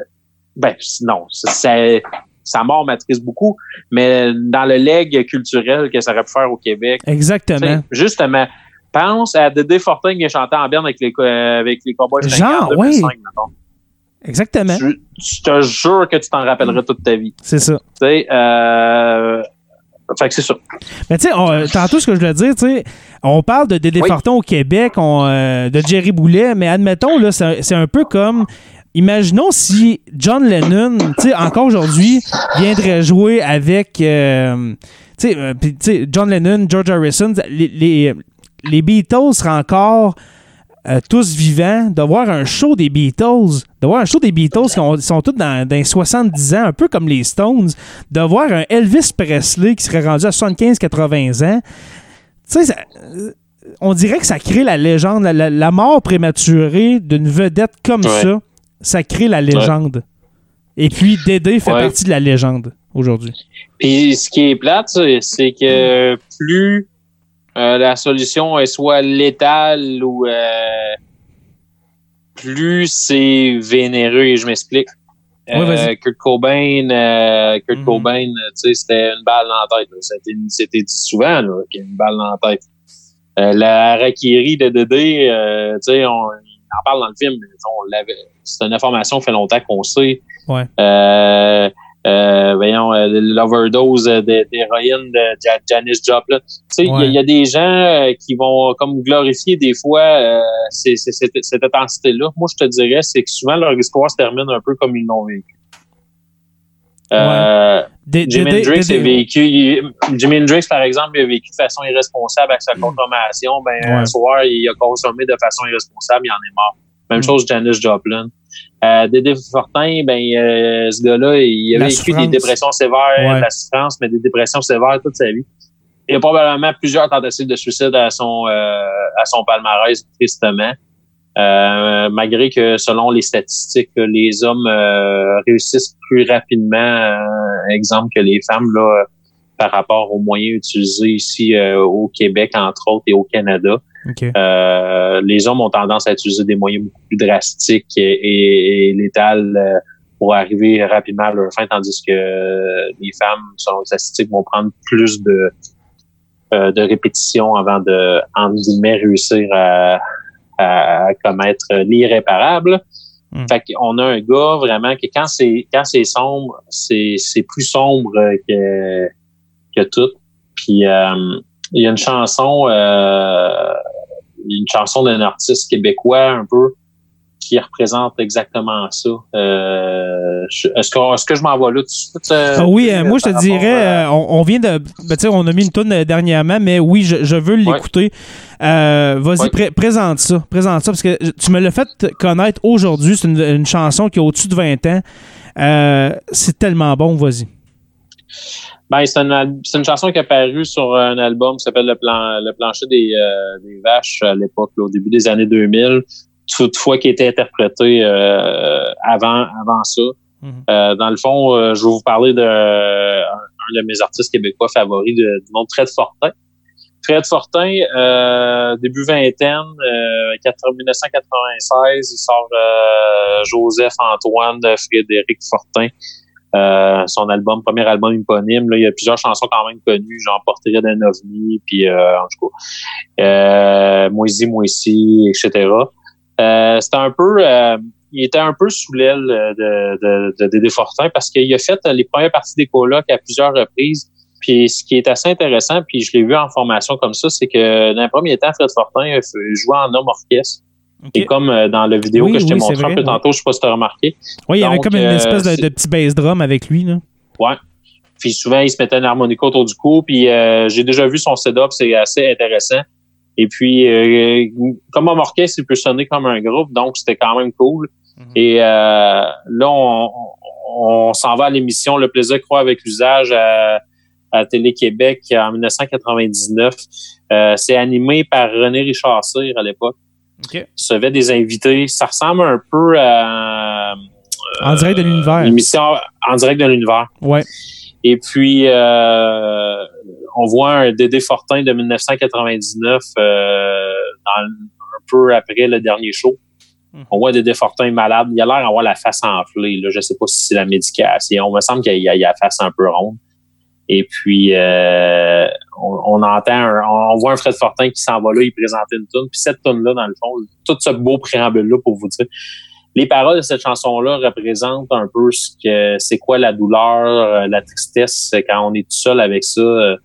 ben, non, ça, sa mort m'attriste beaucoup, mais dans le leg culturel que ça aurait pu faire au Québec. Exactement. Justement, pense à Dédé Fortin qui vient chanter en berne avec les, euh, avec les Cowboys Genre, 50 oui. 2005, mettons. Exactement. Je, te jure que tu t'en rappelleras toute ta vie. C'est ça. Tu sais, euh, fait que c'est ça. Mais tu sais, euh, tantôt, ce que je voulais dire, tu sais, on parle de Dédé Oui. Fortin au Québec, on, euh, de Jerry Boulet, mais admettons, là, c'est un peu comme. Imaginons si John Lennon, tu sais, encore aujourd'hui, viendrait jouer avec. euh, tu sais, puis, tu sais, John Lennon, George Harrison, les, les, les Beatles seraient encore. euh, tous vivants, de voir un show des Beatles, de voir un show des Beatles qui ont- sont tous dans, dans les 70 ans, un peu comme les Stones, de voir un Elvis Presley qui serait rendu à 75-80 ans. Tu sais, ça- euh, on dirait que ça crée la légende, la, la- la mort prématurée d'une vedette comme Ouais. ça, ça crée la légende. Et puis Dédé fait Ouais. partie de la légende aujourd'hui. Puis ce qui est plate, c'est c'est que plus euh, la solution est soit létale ou euh, plus c'est vénéreux et je m'explique. Vas-y. Kurt Cobain, euh, Kurt Mhm. Cobain, c'était une balle dans la tête. C'était dit souvent qu'il y a une balle dans la tête. Euh, la Harakiri de Dédé, euh, tu sais, on, on en parle dans le film, mais on l'avait. C'est une information, fait longtemps qu'on sait. Ouais. Euh, voyons, euh, l'overdose d'héroïne de Ja- Janis Joplin. Tu sais, il y a- Ouais. il y, a des gens euh, qui vont comme glorifier des fois euh, cette, cette intensité-là. Moi, je te dirais, c'est que souvent leur histoire se termine un peu comme ils l'ont vécu. Euh, Dédé- Hendrix a vécu, il- Jimi Hendrix, par exemple, il a vécu de façon irresponsable avec sa consommation. Ben, Mm. Ouais. un soir, il a consommé de façon irresponsable, il en est mort. Même Mm. chose Janis Joplin. Euh, Dédé Fortin, ben, euh, ce gars-là, il a vécu des dépressions sévères, Ouais. de la souffrance, mais des dépressions sévères toute sa vie. Il y a probablement plusieurs tentatives de suicide à son, euh, à son palmarès, tristement. Euh, malgré que selon les statistiques, les hommes euh, réussissent plus rapidement, euh, exemple que les femmes là, par rapport aux moyens utilisés ici euh, au Québec entre autres et au Canada. Euh, les hommes ont tendance à utiliser des moyens beaucoup plus drastiques et, et, et létals euh, pour arriver rapidement à leur fin, tandis que euh, les femmes, selon les statistiques, vont prendre plus de euh, de répétitions avant de, en guillemets, réussir à, à commettre l'irréparable. Mm. Fait qu'on a un gars vraiment que quand c'est quand c'est sombre, c'est c'est plus sombre que que tout. Puis euh, il y a une chanson, euh, une chanson d'un artiste québécois un peu qui représente exactement ça. Euh, est-ce que je m'en vais là tout de suite? euh, Ah oui, euh, moi je te dirais, à- on, on vient de. Ben, on a mis une tourne dernièrement, mais oui, je, je veux l'écouter. Vas-y, Ouais. pré- présente ça. Présente ça, parce que tu me l'as fait connaître aujourd'hui. C'est une, une chanson qui a au-dessus de 20 ans. C'est tellement bon, vas-y. Ben, c'est une, une chanson qui est apparue sur un album qui s'appelle le, plan, le plancher des, euh, des vaches à l'époque, au début des années 2000. Toutefois, qui était interprétée euh, avant, avant ça. Mhm. Euh, dans le fond, euh, je vais vous parler de euh, un, de mes artistes québécois favoris de, du nom Fred Fortin. Fred Fortin, euh, début vingtaine, euh, 4 1996, il sort euh, Joseph Antoine Frédéric Fortin. Euh, son album, premier album éponyme. Là, il y a plusieurs chansons quand même connues, genre Portrait d'un ovni, puis euh, en tout cas, euh, Moisy, etc. Euh, c'était un peu, euh, il était un peu sous l'aile de, de, de Dédé Fortin parce qu'il a fait les premières parties des colocs à plusieurs reprises. Puis ce qui est assez intéressant, puis je l'ai vu en formation comme ça, c'est que dans le premier temps, Fred Fortin jouait en homme orchestre. Et comme euh, dans la vidéo Oui, que je t'ai oui, montré un peu ouais. tantôt, je sais pas si tu as remarqué. Oui, il y avait comme une euh, espèce de, petit bass drum avec lui. Là. Ouais. Puis souvent, il se mettait un harmonica autour du cou. Puis euh, j'ai déjà vu son setup, c'est assez intéressant. Et puis, comme un orchestre, il peut sonner comme un groupe, donc c'était quand même cool. Et euh, là, on, on, on s'en va à l'émission Le plaisir croit avec l'usage à, à Télé-Québec en 1999. Euh, c'est animé par René Richard Cyr à l'époque. OK. Il recevait des invités. Ça ressemble un peu à En direct de l'univers. l'émission en direct de l'univers. Ouais. Et puis, euh, on voit un Dédé Fortin de 1999 euh, dans, un peu après le dernier show. Mhm. On voit Dédé Fortin malade. Il a l'air d'avoir la face enflée. Là. Je sais pas si c'est la médication. On me semble qu'il a, a la face un peu ronde. Et puis, euh, on, on entend, un- on voit un Fred Fortin qui s'en va là, il présente une tune. Puis cette tune là dans le fond, tout ce beau préambule-là pour vous dire, les paroles de cette chanson-là représentent un peu ce que c'est quoi la douleur, euh, la tristesse quand on est tout seul avec ça euh,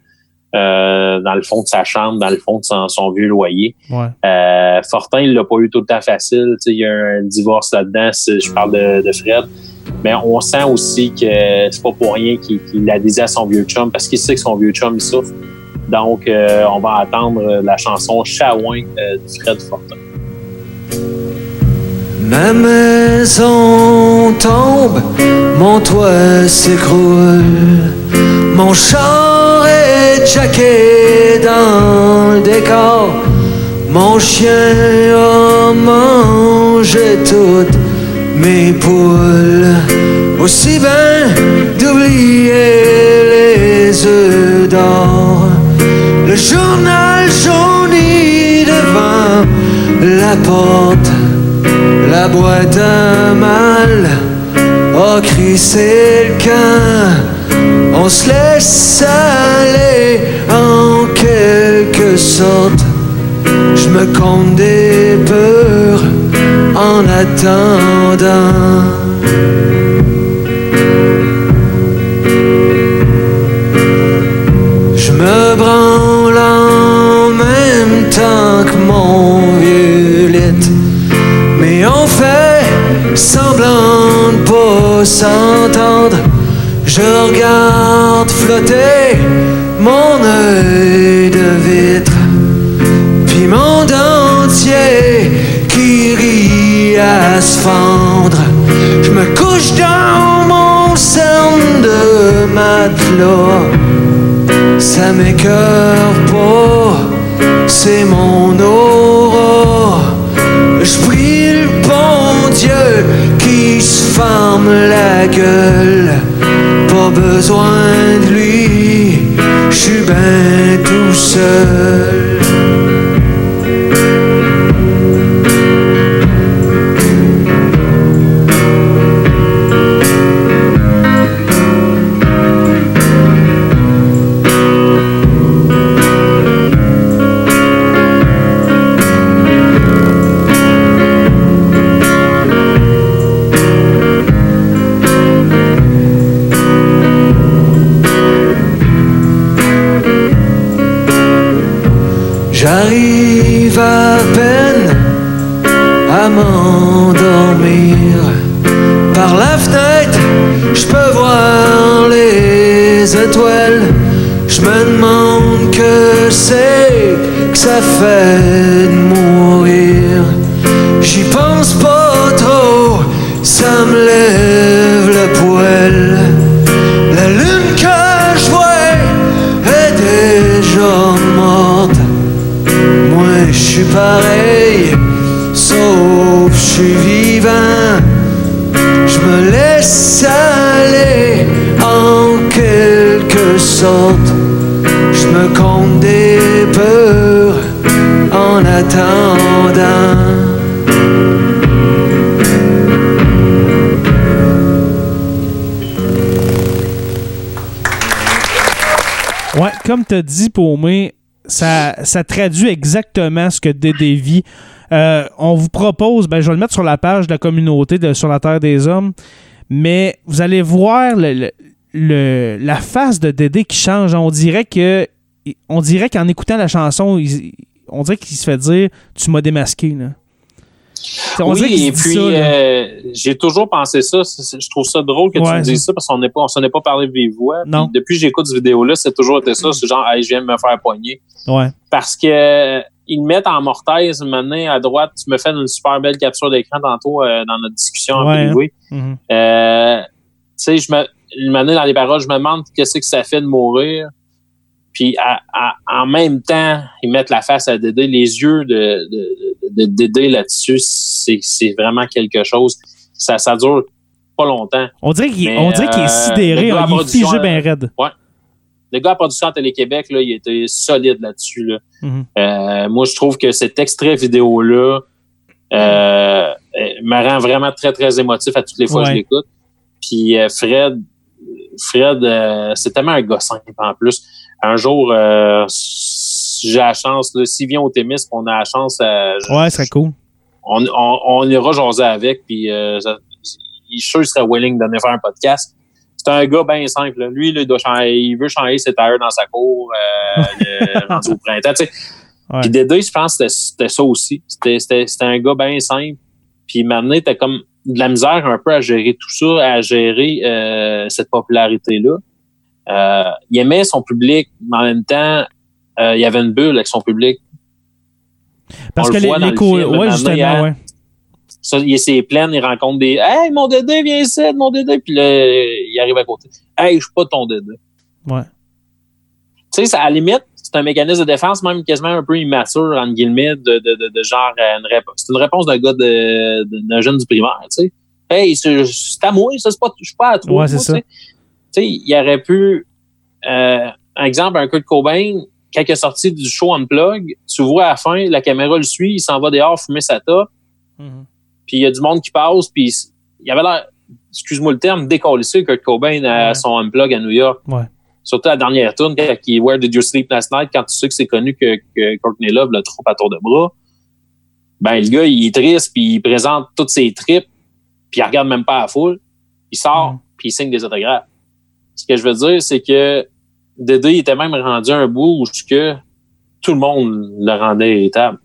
euh, dans le fond de sa chambre, dans le fond de son, son vieux loyer. Ouais. Euh, Fortin, il l'a pas eu tout le temps facile. Il y a un divorce là-dedans. Je parle de, de Fred. Mais on sent aussi que c'est pas pour rien qu'il qu'il l'a dit à son vieux chum parce qu'il sait que son vieux chum il souffre. Donc, euh, on va attendre la chanson Chawin euh, de Fred Fortin. Ma maison tombe, mon toit s'écroule, mon char est jacké dans le décor, mon chien a mangé toutes mes poules. Aussi bien d'oublier les œufs d'or, le journal jauni devant la porte. La boîte à mal a crissé le camp. On se laisse aller en quelque sorte. Je me compte des peurs en attendant. Je me mon œil de vitre. Puis mon dentier qui rit à se fendre. Je me couche dans mon cerne de matelas. Ça m'écœure pas, c'est mon aura. Je prie le bon Dieu qui se ferme la gueule. Besoin de lui, je suis bien tout seul. Je me demande que c'est que ça fait comme tu as dit, Paumé, ça, ça traduit exactement ce que Dédé vit. Euh, on vous propose, ben, je vais le mettre sur la page de la communauté de Sur la Terre des Hommes, mais vous allez voir le, la face de Dédé qui change. On dirait que on dirait qu'en écoutant la chanson, on dirait qu'il se fait dire Tu m'as démasqué. Là. On oui, et puis euh, j'ai toujours pensé ça. Je trouve ça drôle que tu me dises ça parce qu'on on s'en est pas parlé de vive voix. Puis Non. Depuis que j'écoute cette vidéo-là, c'est toujours été ça. C'est genre, hey, je viens de me faire poigner. Ouais. Parce que euh, ils me mettent en mortaise maintenant à droite. Tu me fais une super belle capture d'écran tantôt euh, dans notre discussion en Ouais, privé. Mhm. Euh, tu sais, je me, année dans les paroles, je me demande qu'est-ce que ça fait de mourir. Puis à- à- en même temps, ils mettent la face à Dédé, les yeux de, de, de, de Dédé là-dessus, c'est c'est vraiment quelque chose. Ça, ça dure pas longtemps. On dirait qu'il dirait qu'il est euh, sidéré, hein, il est figé euh, bien raide. Le gars à production à Télé-Québec, là, il était solide là-dessus. Là. Mhm. Euh, moi, je trouve que cet extrait vidéo-là euh, euh, me rend vraiment très, très émotif à toutes les fois que je Ouais. l'écoute. Puis euh, Fred, Fred, euh, c'est tellement un simple en plus. Un jour, euh, si j'ai la chance, s'il vient au Témis, on a la chance, euh, Ouais, ce serait cool. on, on, on ira jaser avec, puis euh, il sûr qu'il serait willing de venir faire un podcast. C'est un gars bien simple. là. Lui, là, il, doit changer- il veut changer ses tailleurs dans sa cour euh, *laughs* rendu au printemps. tu sais. Ouais. Puis Dédé, je pense que c'était- ça aussi. C'était- un gars bien simple. Puis maintenant, t'as comme de la misère un peu à gérer tout ça, à gérer euh, cette popularité-là. Euh, il aimait son public, mais en même temps, euh, il y avait une bulle avec son public. Parce On que le les, dans les le co- film, ouais, maintenant, il a- justement, ouais. Ça, il s'est plein, il rencontre des Hey, mon Dédé, viens ici, mon Dédé. Puis là, il arrive à côté. Hey, je suis pas ton Dédé. Ouais. Tu sais, à la limite, c'est un mécanisme de défense, même quasiment un peu immature, entre guillemets, de, de, de, de genre, euh, une réponse. C'est une réponse d'un gars d'un jeune du primaire, tu sais. Hey, c'est à moi, ça, c'est pas, je suis pas à toi. Ouais, c'est ça. Sais, Tu sais, il aurait pu, euh, un exemple, un Kurt Cobain, quand il est sorti du show Unplug, tu vois à la fin, la caméra le suit, il s'en va dehors fumer sa top, Mhm. puis il y a du monde qui passe, puis il y avait l'air, excuse-moi le terme, décollé Kurt Cobain à Ouais. son Unplug à New York. Ouais. Surtout la dernière tune quand il Where Did You Sleep Last Night, quand tu sais que c'est connu que, que Courtney Love le troupe à tour de bras. Ben, le gars, il est triste, puis il présente toutes ses tripes, puis il regarde même pas la foule. Il sort, Mhm. puis il signe des autographes. Ce que je veux dire, c'est que Dédé était même rendu un bout où que tout le monde le rendait irritable.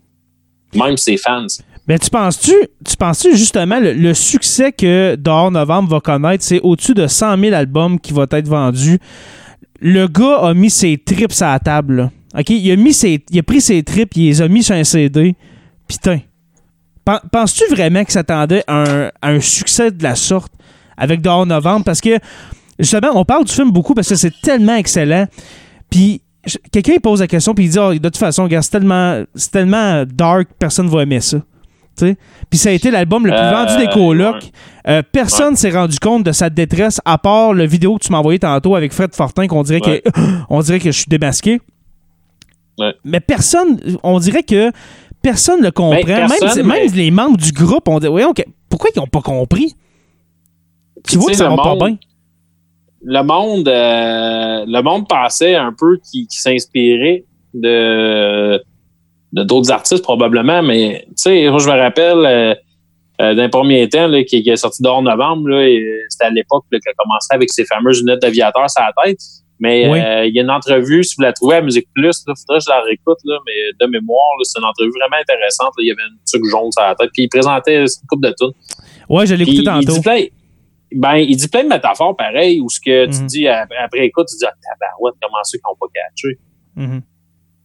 Même ses fans. Mais tu penses-tu, tu penses-tu justement le, succès que Dehors Novembre va connaître, c'est au-dessus de 100 000 albums qui vont être vendus. Le gars a mis ses trips à la table. là. OK? Il a, mis ses, il a pris ses trips, il les a mis sur un CD. Putain. Pen- Penses-tu vraiment qu'il s'attendait à un, à un succès de la sorte avec Dehors Novembre? Parce que, justement, on parle du film beaucoup parce que c'est tellement excellent. Puis, quelqu'un il pose la question, puis il dit Ah, de toute façon, gars, c'est tellement, c'est tellement dark, personne ne va aimer ça. Tu sais? Puis ça a été l'album le plus Euh, vendu des colocs. ouais. Euh, personne s'est rendu compte de sa détresse à part le vidéo que tu m'as envoyé tantôt avec Fred Fortin qu'on dirait Ouais. que *gasps* on dirait que je suis démasqué. Ouais. Mais personne, on dirait que personne le comprend. Ben, personne, même, même les membres du groupe, on dit voyons, que- pourquoi ils n'ont pas compris? Tu vois que ça va pas bien. Le monde, euh, le monde pensait un peu qu'il s'inspirait de de d'autres artistes probablement, mais tu sais, moi je me rappelle euh, euh, d'un premier temps là, qui, qui est sorti dehors novembre, c'était à l'époque qu'il a commencé avec ses fameuses lunettes d'aviateur sur la tête. Mais Oui. euh, il y a une entrevue, si vous la trouvez à Musique Plus, là, faudrait que je la réécoute, là, mais de mémoire, c'est une entrevue vraiment intéressante. il y avait une truc jaune sur la tête, puis il présentait une coupe de tunes. Ouais, je l'ai écouté il tantôt. dit ben, il dit plein de métaphores pareilles où ce que tu Mhm. dis après, écoute, tu dis ah, tabarouette, comment ceux qui n'ont pas catché? Mhm. Tu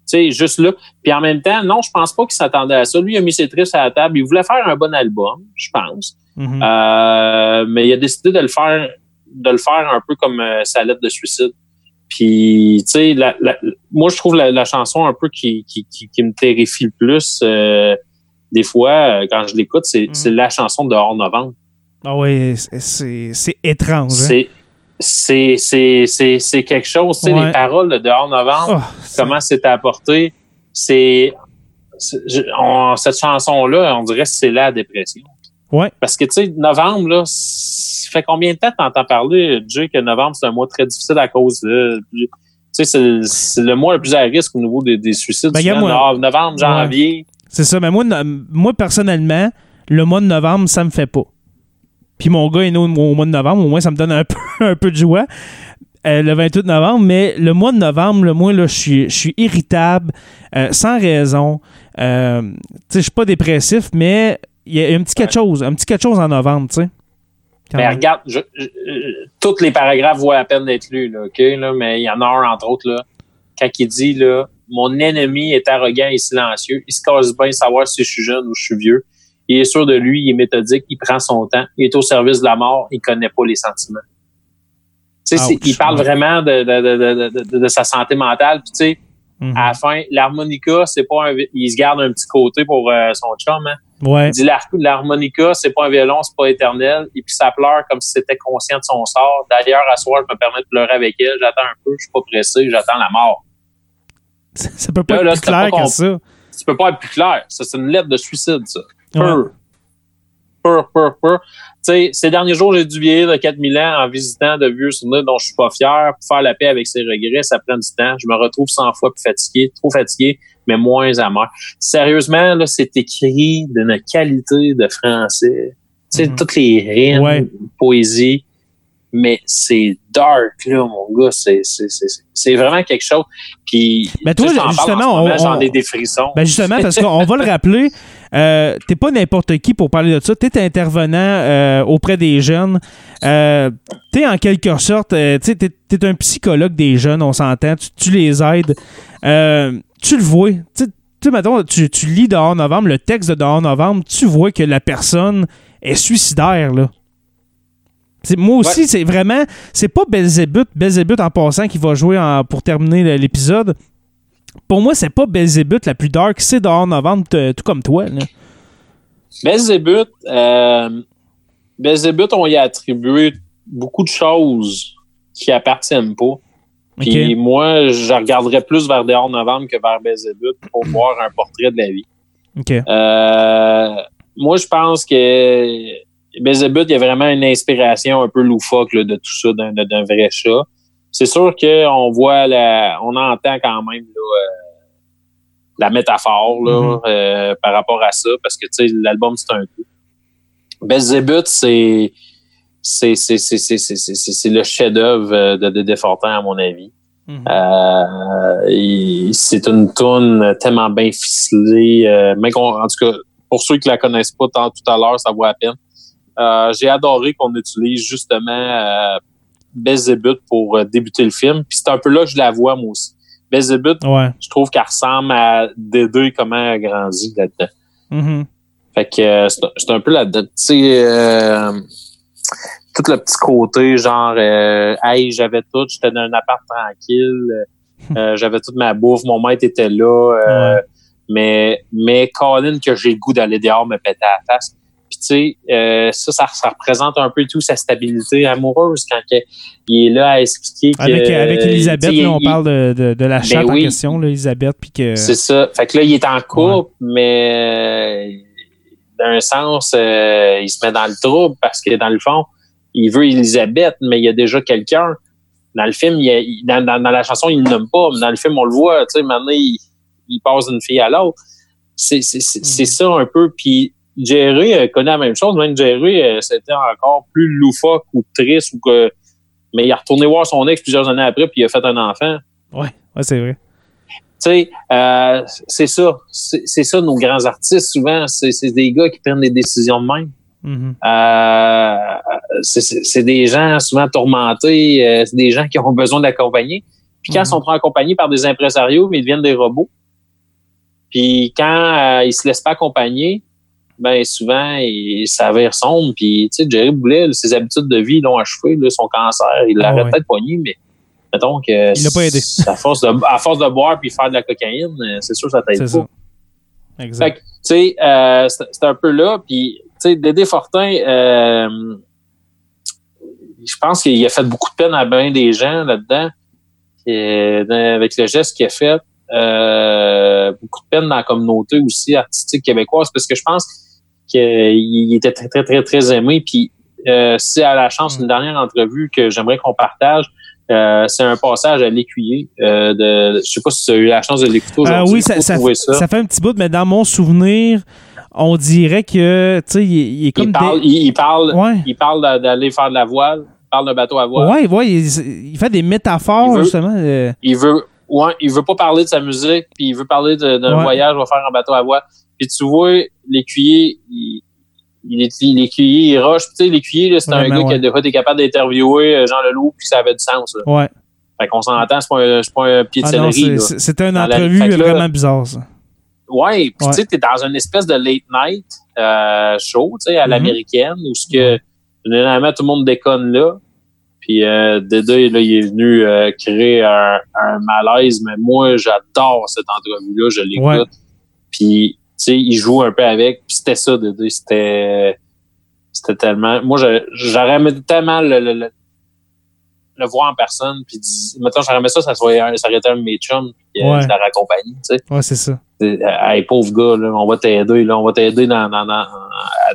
sais, juste là. Puis en même temps, non, je pense pas qu'il s'attendait à ça. Lui, il a mis ses trips à la table. Il voulait faire un bon album, je pense. Mhm. Euh, mais il a décidé de le faire, de le faire un peu comme euh, sa lettre de suicide. Puis, tu sais, la- la- moi, je trouve la, la chanson un peu qui, qui, qui, qui me terrifie le plus, euh, des fois, euh, quand je l'écoute, c'est c'est la chanson de Hors Novembre. Ah ouais, c'est- étrange. hein. C'est quelque chose tu sais Ouais. les paroles de dehors novembre Oh, c'est- comment c'est apporté c'est cette chanson là on dirait que c'est la dépression Ouais. parce que tu sais novembre là ça fait combien de temps que t'entends parler Jay que novembre c'est un mois très difficile à cause de tu sais c'est le mois le plus à risque au niveau des, des suicides Ben, souvent, moi- no- novembre janvier C'est ça, mais moi, moi, personnellement, le mois de novembre, ça me fait pas. Puis mon gars est né au, au mois de novembre, au moins ça me donne un *laughs* peu, un peu de joie. Euh, le 28 novembre, mais le mois de novembre, le moi, là, je suis, irritable, euh, sans raison. Euh, je suis pas dépressif, mais il y a un petit quelque chose, un petit quelque chose en novembre, tu sais. Ben, même. regarde, je, je- tous les paragraphes voient à peine d'être lus, là, OK? Là, mais il y en a un, entre autres, là, quand il dit là, Mon ennemi est arrogant et silencieux. Il se casse bien savoir si je suis jeune ou je suis vieux. Il est sûr de lui, il est méthodique, il prend son temps, il est au service de la mort, il connaît pas les sentiments. Tu sais, Ouch, il parle vraiment de, de, de, de, sa santé mentale. Puis, tu sais, Mhm. à la fin, l'harmonica, c'est pas un, il se garde un petit côté pour euh, son chum, hein. Ouais. Il dit l'har- l'harmonica, c'est pas un violon, c'est pas éternel. Et puis ça pleure comme si c'était conscient de son sort. D'ailleurs, à soir, je me permets de pleurer avec elle. J'attends un peu, je suis pas pressé, j'attends la mort. Ça, ça peut pas Là, être là, plus clair que ça. Tu peux pas être plus clair. Ça, c'est une lettre de suicide, ça. Pur. Pur, pur, pur. Tu sais, ces derniers jours, j'ai dû vieillir de 4000 ans en visitant de vieux souvenirs dont je suis pas fier. Pour faire la paix avec ses regrets, ça prend du temps. Je me retrouve 100 fois plus fatigué, trop fatigué. mais moins amer. Sérieusement, là, c'est écrit d'une qualité de français. Tu sais, Mhm. toutes les rimes, Ouais. poésie, mais c'est dark, là, mon gars. C'est, c'est, c'est, c'est vraiment quelque chose. Puis, Ben, toi, tu sais, justement, moment, on- j'en ai des frissons. Ben justement, parce qu'on va le *laughs* rappeler, euh, t'es pas n'importe qui pour parler de ça. T'es intervenant euh, auprès des jeunes. Euh, t'es en quelque sorte, euh, tu sais, t'es, t'es un psychologue des jeunes, on s'entend. Tu, tu les aides. Euh, tu le vois. Tu sais, tu sais, mettons, tu, tu lis dehors novembre, le texte de dehors novembre, tu vois que la personne est suicidaire, là. Moi aussi, Ouais. c'est vraiment. C'est pas Belzébuth, Belzébuth en passant qui va jouer en- pour terminer l'épisode. Pour moi, c'est pas Belzébuth la plus dark, c'est dehors novembre, t- tout comme toi. Là. Belzébuth, euh, Belzébuth, on y a attribué beaucoup de choses qui appartiennent pas. Puis moi, je regarderais plus vers Dehors Novembre que vers Belzébuth pour *clears throat* voir un portrait de la vie. OK. Euh, moi, je pense que Belzebut, il y a vraiment une inspiration un peu loufoque là, de tout ça, d'un vrai chat. C'est sûr qu'on voit, la, on entend quand même là, euh, la métaphore là, mm-hmm. euh, par rapport à ça, parce que l'album, c'est un coup. Belzébuth, c'est c'est le chef-d'œuvre euh, de Dédéfortan, à mon avis. Mm-hmm. Euh, c'est une toune tellement bien ficelée. Euh, mais en tout cas, pour ceux qui la connaissent pas tant, tout à l'heure, ça vaut à peine. Euh, J'ai adoré qu'on utilise justement euh, Belzébuth pour euh, débuter le film. Puis c'est un peu là que je la vois moi aussi. Belzébuth, Ouais. je trouve qu'elle ressemble à Dédé comment elle a grandi là-dedans. Mhm. Fait que c'est un peu là-dedans. Tu tout le petit côté, genre, euh, hey, j'avais tout, j'étais dans un appart tranquille, euh, *laughs* j'avais toute ma bouffe, mon maître était là, euh, Ouais. mais, mais Colin, que j'ai le goût d'aller dehors me péter à la face. Puis tu sais, euh, ça, ça, ça représente un peu tout sa stabilité amoureuse quand que- il est là à expliquer que... Avec, avec euh, Elisabeth, tu sais, là, on il- parle de, de, de la chatte oui. en question, là, Elisabeth, puis que. c'est ça. Fait que là, il est en couple, mais euh, d'un sens, euh, il se met dans le trouble parce que dans le fond, il veut Elisabeth, mais il y a déjà quelqu'un. Dans le film, il y a- il- dans, dans- dans la chanson, il ne nomme pas, mais dans le film, on le voit, tu sais, maintenant, il, il passe d'une fille à l'autre. C'est c'est- c'est- c'est ça un peu. Puis Jerry euh, connaît la même chose. Même Jerry, euh, c'était encore plus loufoque ou triste ou que. Mais il a retourné voir son ex plusieurs années après, puis il a fait un enfant. Ouais, ouais c'est vrai. Tu sais, euh, c'est ça. C'est ça, nos grands artistes, souvent. C'est des gars qui prennent des décisions de même. Mhm. Euh, c'est- des gens souvent tourmentés. euh, c'est des gens qui ont besoin d'accompagner. Puis quand ils sont accompagnés par des impresarios, mais ils deviennent des robots. Puis quand euh, ils se laissent pas accompagner, ben souvent, ils s'avèrent sombre. Puis, tu sais, Jerry Boulet, ses habitudes de vie l'ont achevé. Là, son cancer, il Ah l'aurait ouais. peut-être poigné, mais mettons que... Il l'a pas aidé. À force de, à force de boire puis faire de la cocaïne, euh, c'est sûr que ça t'aide pas. ça. Exact. Tu sais, euh, c'est un peu là. Puis, tu sais, Dédé Fortin, euh, je pense qu'il a fait beaucoup de peine à bien des gens là-dedans. Dans- avec le geste qu'il a fait, euh, beaucoup de peine dans la communauté aussi artistique québécoise, parce que je pense qu'il était très, très, très, très aimé. Puis, euh, si à la chance, une dernière entrevue que j'aimerais qu'on partage, euh, c'est un passage à l'écuyer. Euh, de, je sais pas si tu as eu la chance de l'écouter Euh, aujourd'hui. oui, ça, ça, ça fait un petit bout, mais dans mon souvenir, on dirait que, tu sais, il, il est comme. il parle, des- il, il parle, Ouais. il parle d'a- d'aller faire de la voile, il parle d'un bateau à voile. Ouais, ouais, il, il fait des métaphores, Il veut- justement. euh, Il veut, ouais, il veut pas parler de sa musique, puis il veut parler d'un Ouais. voyage, il va faire un bateau à voile. Puis tu vois, l'écuyer, il, il l'écuyer, il rush. Tu sais, l'écuyer, là, c'est un gars qui ouais. a des fois été capable d'interviewer euh, Jean Leloup, puis ça avait du sens. Là. ouais. Fait qu'on s'entend, c'est pas, pas un pied de Ah céleri. c'était une la- entrevue là- vraiment bizarre, ça. Ouais, puis tu sais, t'es dans une espèce de late night euh, show, tu sais, à Mhm. l'américaine, où ce que généralement tout le monde déconne là. Puis euh, Dédé, là, il est venu euh, créer un, un malaise, mais moi, j'adore cette entrevue-là, je l'écoute. Puis, sais, il joue un peu avec, puis c'était ça, Dédé, c'était c'était tellement... Moi, j'aurais aimé tellement le, le, le, le voir en personne, puis dis- mettons, j'aurais aimé ça, ça, soit un- ça aurait été un de mes chums, puis euh, Ouais. je l'aurais accompagné, tu sais. Ouais, c'est ça. Euh, Hey, pauvre gars, là, on va t'aider, là, on va t'aider dans, dans, dans,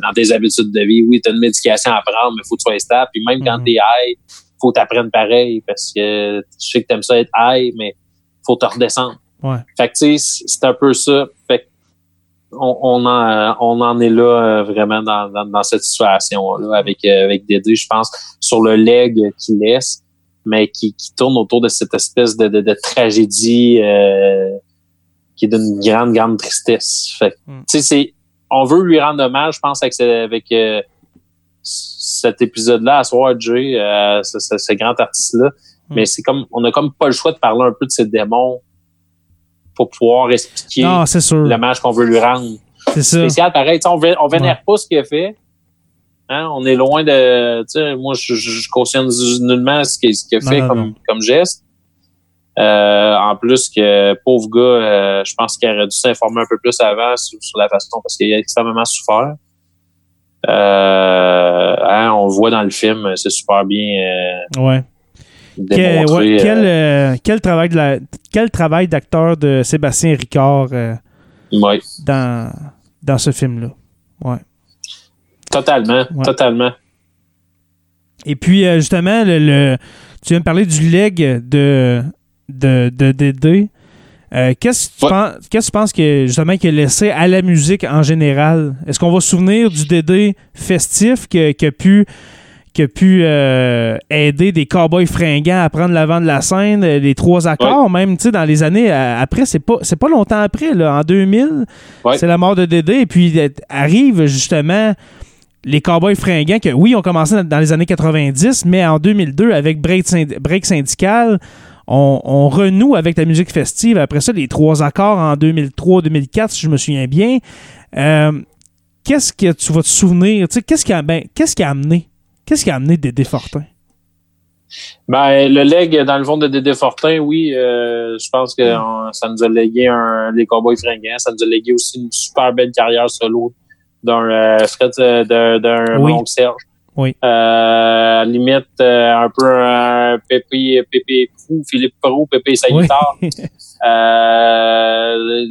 dans tes habitudes de vie. Oui, tu as une médication à prendre, mais faut que tu sois stable. Puis même quand Mhm. t'es high, faut que t'apprennes pareil parce que je sais que t'aimes ça être high, mais faut te redescendre. Ouais. Fait que, tu sais, c'est un peu ça. Fait que on, on, en, on en est là euh, vraiment dans, dans, dans cette situation-là avec, euh, avec Dédé, je pense, sur le leg qu'il laisse, mais qui, qui tourne autour de cette espèce de, de, de tragédie euh, qui est d'une grande, grande tristesse. Fait que, Mm. tu sais, c'est on veut lui rendre hommage, je pense, avec, avec euh, cet épisode-là à soir, Jay, euh, ce, ce- ce grand artiste-là. Mm. Mais c'est comme, on a comme pas le choix de parler un peu de ses démons pour pouvoir expliquer Non, sûr. l'hommage qu'on veut lui rendre. C'est ça. Spécial, pareil, on, vé- on vénère pas ce qu'il a fait. Hein, on est loin de, moi, je, je, cautionne nullement ce qu'il a fait non, comme, non. comme geste. Euh, en plus que pauvre gars, euh, je pense qu'il aurait dû s'informer un peu plus avant sur, sur la façon parce qu'il a extrêmement souffert. Euh, hein, on le voit dans le film, c'est super bien Ouais. Ouais, euh, quel, euh, quel travail de la- quel travail d'acteur de Sébastien Ricard euh, ouais, dans, dans ce film-là? Ouais. totalement, Ouais. totalement. Et puis, euh, justement, le, le- tu viens de parler du leg de, de, de Dédé. Euh, qu'est-ce, que tu Ouais. que tu penses que, justement, qu'il a laissé à la musique en général? Est-ce qu'on va se souvenir du Dédé festif qui, qui a pu, qui a pu euh, aider des cowboys fringants à prendre l'avant de la scène, euh, les trois accords, même, tu sais, dans les années euh, après, c'est pas, c'est pas longtemps après, là, en 2000, Ouais. c'est la mort de Dédé, et puis arrive, justement, les Cowboys fringants, que oui, ont commencé dans- les années 90, mais en 2002, avec Break, Synd- Break Syndical, on, on renoue avec la musique festive. Après ça, les trois accords en 2003-2004, si je me souviens bien. Euh, qu'est-ce que tu vas te souvenir? Qu'est-ce qui, a, ben, qu'est-ce qui a amené? Qu'est-ce qui a amené Dédé Fortin? Ben, le leg, dans le fond de Dédé Fortin, oui, euh, je pense que on- ça nous a légué un, les Cowboys fringants. Ça nous a légué aussi une super belle carrière solo d'un euh, Fred, euh, d'un, Oui. mon Serge. Oui. Euh, limite, un peu un Pépé, Pépé Prou, Philippe Prou, Pépé sa Oui. guitare. *laughs*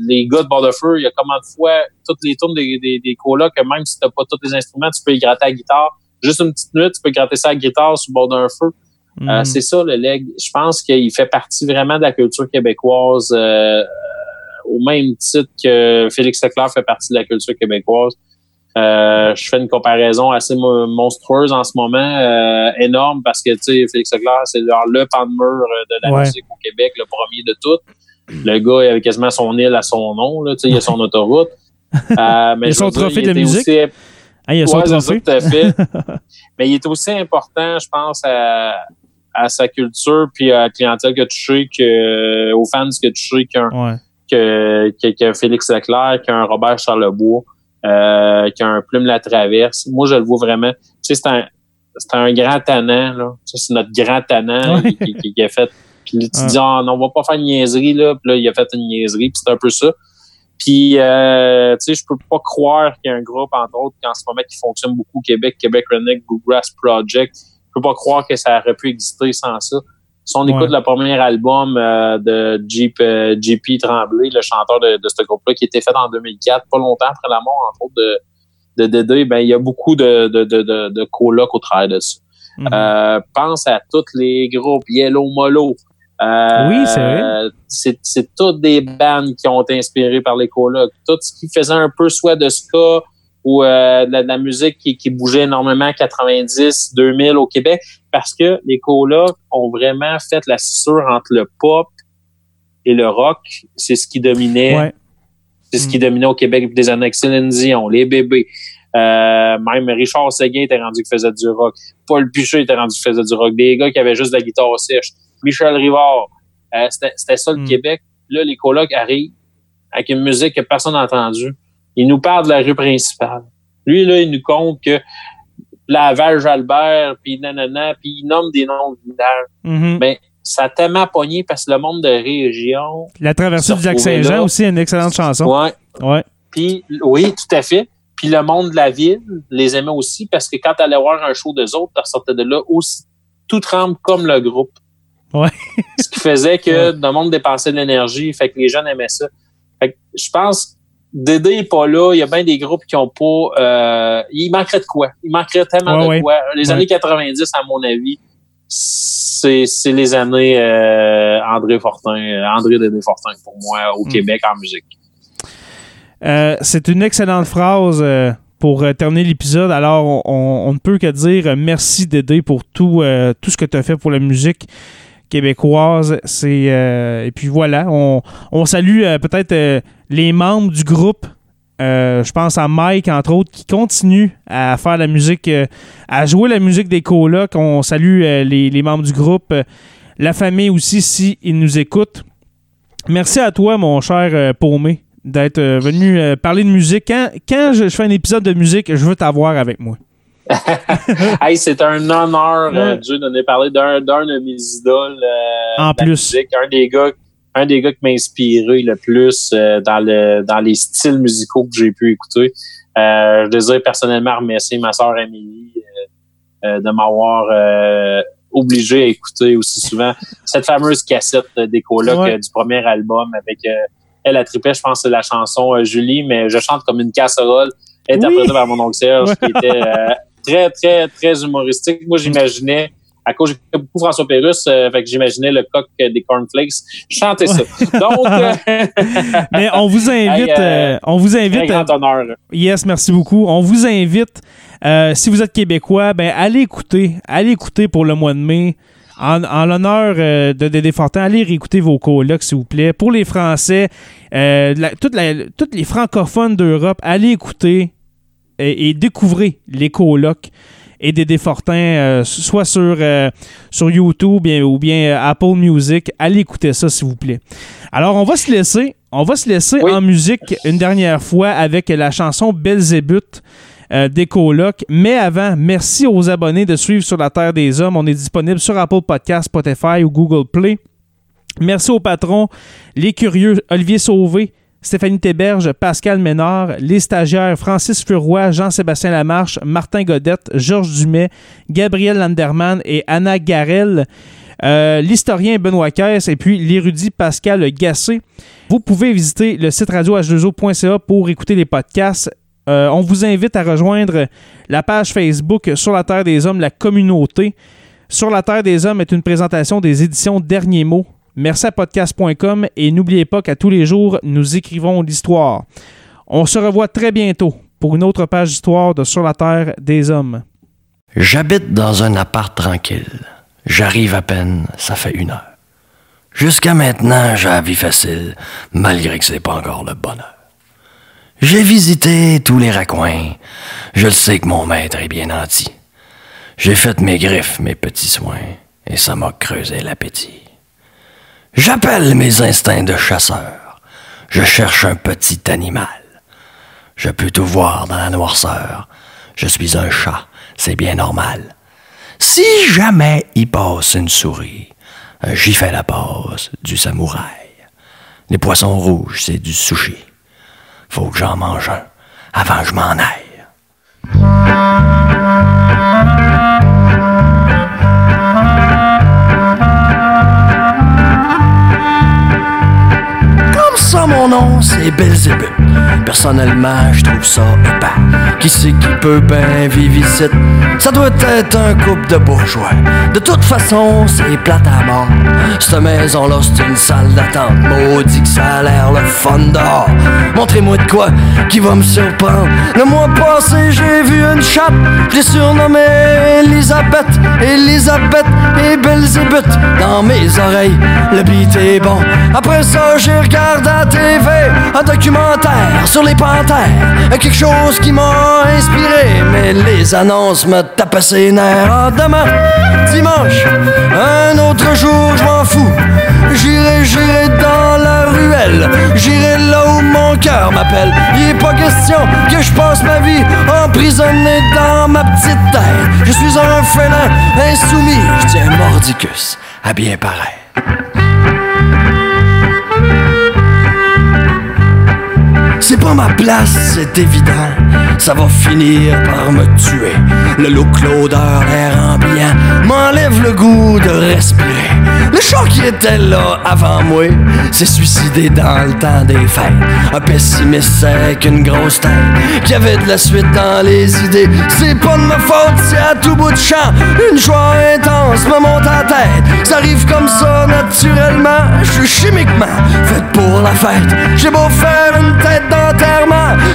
Les gars de bord de feu, il y a combien de fois, toutes les tournes des, des, des colocs, que même si t'as pas tous les instruments, tu peux y gratter à la guitare. Juste une petite minute, tu peux gratter ça à la guitare sur le bord d'un feu. Euh, Mm. c'est ça le leg. Je pense qu'il fait partie vraiment de la culture québécoise euh, au même titre que Félix Leclerc fait partie de la culture québécoise. Euh, je fais une comparaison assez mo- monstrueuse en ce moment, euh, énorme parce que tu sais Félix Leclerc c'est genre le pan de mur euh, de la Ouais. musique au Québec, le premier de tout. Le gars il avait quasiment son île à son nom, là, tu sais, il a son *laughs* autoroute. Euh, mais Il a je son trophée de musique. aussi Ah, il a son Ouais, c'est ça, trophée. tout à fait. *laughs* Mais il est aussi important, je pense, à, à sa culture puis à la clientèle qu'il a touché, que, aux fans qu'il a touché qu'un Ouais. que, que, qu'un Félix Leclerc, qu'un Robert Charlebois, euh, qu'un Plume La Traverse. Moi, je le vois vraiment. Tu sais, c'est un, c'est un grand tannant, là. Tu sais, c'est notre grand tannant Ouais. qui, qui, qui a fait. Puis tu Ouais. dis, ah, non, on va pas faire une niaiserie, là. Puis là, il a fait une niaiserie, puis c'est un peu ça. Puis, euh, tu sais, je peux pas croire qu'il y a un groupe, entre autres, en ce moment, qui fonctionne beaucoup au Québec, Québec Redneck Bluegrass Project. Je peux pas croire que ça aurait pu exister sans ça. Si on Ouais. écoute le premier album euh, de Jeep, euh, JP Tremblay, le chanteur de, de ce groupe-là, qui était fait en 2004, pas longtemps après la mort, entre autres, de, de Dédé, ben, il y a beaucoup de, de, de, de, de colocs au travers de ça. Mhm. Euh, pense à tous les groupes Yellow Molo. Euh, Oui, c'est vrai. C'est, c'est toutes des bandes qui ont été inspirées par les colocs. Tout ce qui faisait un peu soit de ska ou euh, de, la, de la musique qui, qui bougeait énormément 90, 2000 au Québec, parce que les colocs ont vraiment fait la scissure entre le pop et le rock. C'est ce qui dominait Ouais. c'est ce qui dominait au Québec depuis des années Céline Dion, les bébés. Euh, même Richard Seguin était rendu qui faisait du rock. Paul Piché était rendu qui faisait du rock. Des gars qui avaient juste de la guitare sèche. Michel Rivard. Euh, c'était, ça le Mm. Québec. Là, les colocs arrivent avec une musique que personne n'a entendue. Il nous parle de la rue principale. Lui, là, il nous compte que Laval, Jalbert, puis nanana, puis il nomme des noms de villages. Mhm. Ben, ça a tellement pogné parce que le monde de région... La traversée du lac Saint-Jean aussi, une excellente chanson. Ouais, Ouais. puis oui, tout à fait. Puis le monde de la ville les aimait aussi parce que quand tu allais voir un show d'eux autres, tu ressortais de là aussi tout tremble comme le groupe. Ouais. Ce qui faisait que le monde dépensait de l'énergie, fait que les jeunes aimaient ça. Fait que je pense Dédé est pas là, il y a bien des groupes qui ont pas euh, il manquerait de quoi? Il manquerait tellement Ouais, de ouais. quoi? Les années 90 à mon avis, c'est les années euh, André Fortin, euh, André Dédé Fortin pour moi au Mm. Québec en musique. Euh, c'est une excellente phrase pour terminer l'épisode. Alors, on, on- ne peut que dire merci Dédé pour tout, tout ce que tu as fait pour la musique québécoise. C'est euh, et puis voilà, on, on salue euh, peut-être euh, les membres du groupe. Je pense à Mike, entre autres, qui continue à faire la musique, à jouer la musique des colocs. On salue les, les membres du groupe, la famille aussi, s'ils nous écoutent. Merci à toi, mon cher Paumé, d'être venu parler de musique. Quand, quand je fais un épisode de musique, je veux t'avoir avec moi. *laughs* hey, c'est un honneur, euh, Ouais. Dieu, de nous parler d'un d'un de mes idoles. euh, En plus. musique. Un des gars, un des gars qui m'a inspiré le plus euh, dans le dans les styles musicaux que j'ai pu écouter. Euh, je désire personnellement remercier ma sœur Amélie euh, euh, de m'avoir euh, obligé à écouter aussi souvent cette fameuse cassette euh, des colocs Ouais. euh, du premier album avec euh, elle a trippé, je pense c'est la chanson euh, Julie, mais je chante comme une casserole interprétée Oui. par mon oncle Serge, Ouais. qui *laughs* était euh, très, très, très humoristique. Moi, j'imaginais, à cause j'écoutais beaucoup François Pérusse, euh, fait que j'imaginais le coq euh, des cornflakes chanter ça. *laughs* Donc, euh, *laughs* Mais on vous invite, Hey, euh, euh, on vous invite, grand honneur. Yes, merci beaucoup. On vous invite, si vous êtes québécois, ben allez écouter, allez écouter pour le mois de mai. En, en l'honneur de Dédé Fortin, allez réécouter vos colocs, s'il vous plaît. Pour les Français, la- toute la- tous les francophones d'Europe, allez écouter et, et découvrez les colocs et Dédé Fortin, euh, soit sur, euh, sur YouTube bien- ou bien euh, Apple Music. Allez écouter ça, s'il vous plaît. Alors, on va se laisser. On va se laisser Oui. en musique une dernière fois avec la chanson Belzébuth euh, des colocs. Mais avant, merci aux abonnés de suivre sur la Terre des Hommes. On est disponible sur Apple Podcast, Spotify ou Google Play. Merci aux patrons, les curieux Olivier Sauvé, Stéphanie Théberge, Pascal Ménard, les stagiaires Francis Furoy, Jean-Sébastien Lamarche, Martin Godette, Georges Dumais, Gabriel Landerman et Anna Garel. Euh, l'historien Benoît Caisse et puis l'érudit Pascal Gassé. Vous pouvez visiter le site radio-h2o.ca pour écouter les podcasts. Euh, on vous invite à rejoindre la page Facebook Sur la Terre des Hommes, la communauté. Sur la Terre des Hommes est une présentation des éditions Derniers mots. Merci à podcast.com et n'oubliez pas qu'à tous les jours, nous écrivons l'histoire. On se revoit très bientôt pour une autre page d'histoire de Sur la Terre des Hommes. J'habite dans un appart tranquille. J'arrive à peine, ça fait une heure. Jusqu'à maintenant, j'ai la vie facile, malgré que c'est pas encore le bonheur. J'ai visité tous les raccoins. Je le sais que mon maître est bien nanti. J'ai fait mes griffes, mes petits soins, et ça m'a creusé l'appétit. J'appelle mes instincts de chasseur. Je cherche un petit animal. Je peux tout voir dans la noirceur. Je suis un chat, c'est bien normal. Si jamais il passe une souris, euh, j'y fais la passe du samouraï. Les poissons rouges, c'est du sushi. Faut que j'en mange un avant que je m'en aille. Ça, mon nom, c'est Belzébuth. Personnellement, je trouve ça épais. Qui c'est qui peut bien vivre ici? Ça doit être un couple de bourgeois. De toute façon, c'est plate à mort. Cette maison-là, c'est une salle d'attente. Maudit que ça a l'air le fun dehors. Montrez-moi de quoi qui va me surprendre. Le mois passé, j'ai vu une chatte. Je l'ai surnommée Elisabeth. Elisabeth et Belzébuth. Dans mes oreilles, le beat est bon. Après ça, j'ai regardé TV un documentaire sur les panthères. Quelque chose qui m'a inspiré. Mais les annonces me tapaient ses nerfs. Ah, demain, dimanche, un autre jour, je m'en fous. J'irai, j'irai dans la ruelle. J'irai là où mon cœur m'appelle. Il est pas question que je passe ma vie emprisonné dans ma petite tête. Je suis un félin insoumis. Je tiens mordicus à bien paraître. C'est pas ma place, c'est évident. Ça va finir par me tuer. Le look, l'odeur, l'air ambiant m'enlève le goût de respirer. Le chat qui était là avant moi s'est suicidé dans le temps des fêtes. Un pessimiste avec une grosse tête qui avait de la suite dans les idées. C'est pas de ma faute, c'est à tout bout de champ. Une joie intense me monte à la tête. Ça arrive comme ça naturellement. Je suis chimiquement fait pour la fête. J'ai beau faire une tête d'enterrement,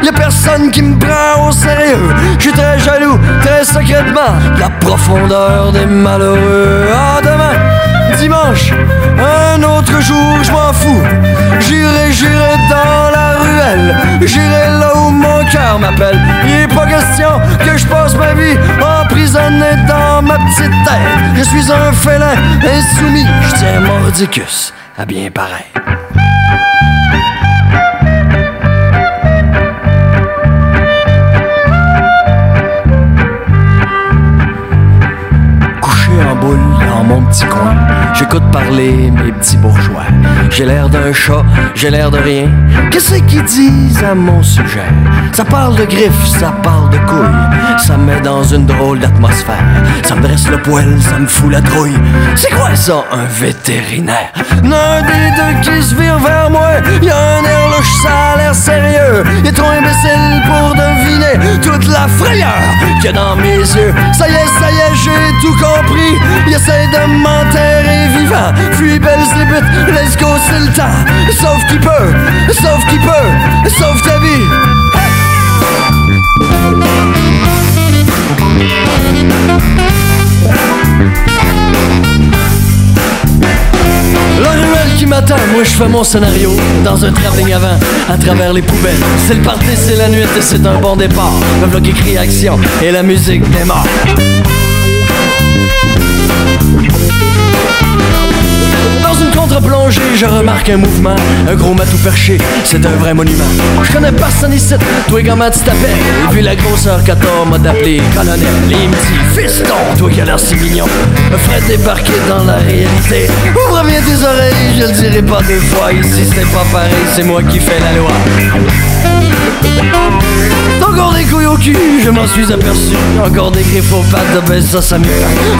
y a personne qui me prend au sérieux. Je suis très jaloux, très secrètement, la profondeur des malheureux. Ah, demain, dimanche, un autre jour, je m'en fous. J'irai, j'irai dans la ruelle, j'irai là où mon cœur m'appelle. Il est pas question que je passe ma vie emprisonné dans ma petite tête. Je suis un félin insoumis, je tiens mordicus à bien pareil. volver. Mon petit coin, j'écoute parler mes petits bourgeois. J'ai l'air d'un chat, j'ai l'air de rien. Qu'est-ce qu'ils disent à mon sujet? Ça parle de griffes, ça parle de couilles. Ça me met dans une drôle d'atmosphère. Ça me dresse le poil, ça me fout la trouille. C'est quoi ça, un vétérinaire? L'un des deux qui se vire vers moi, y a un air louche, ça a l'air sérieux. Il est trop imbécile pour deviner toute la frayeur qu'il y a dans mes yeux. Ça y est, ça y est, j'ai tout compris. Essaie de m'enterrer vivant. Belzébuth, let's go, c'est le temps. Sauf qui peut, sauf qui peut, sauf ta vie. La ruelle qui m'attend, moi je fais mon scénario dans un travelling avant, à travers les poubelles. C'est le party, c'est la nuit et c'est un bon départ. Le vlog écrit action et la musique démarre. Contre-plongée, je remarque un mouvement, un gros matou perché, c'est un vrai monument. Je connais personne ici, toi comment tu t'appelles? Et puis la grosseur t'as m'a d'appeler colonel. Me dit, fiston, toi qui as l'air si mignon. Me ferait débarquer dans la réalité. Ouvre bien tes oreilles, je le dirai pas deux fois. Ici c'est pas pareil, c'est moi qui fais la loi. Encore des couilles au cul, je m'en suis aperçu. Encore des griffes aux pattes, ben ça, ça m'étonne.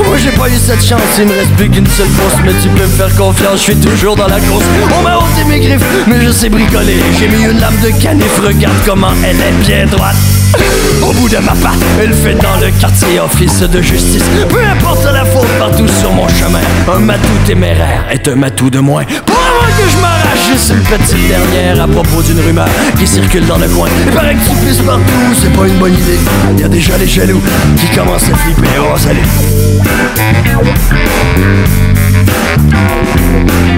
Moi j'ai pas eu cette chance, il me reste plus qu'une seule fosse. Mais tu peux me faire confiance, je suis toujours dans la course. On m'a ôté mes griffes, mais je sais bricoler. J'ai mis une lame de canif, regarde comment elle est bien droite. Au bout de ma patte, elle fait dans le quartier office de justice. Peu importe la faute partout sur mon chemin. Un matou téméraire est un matou de moins. Pour avant que je m'arrache, juste une petite dernière à propos d'une rumeur qui circule dans le coin. Il paraît que tu pisses partout, c'est pas une bonne idée. Il y a déjà les jaloux qui commencent à flipper. Oh, salut!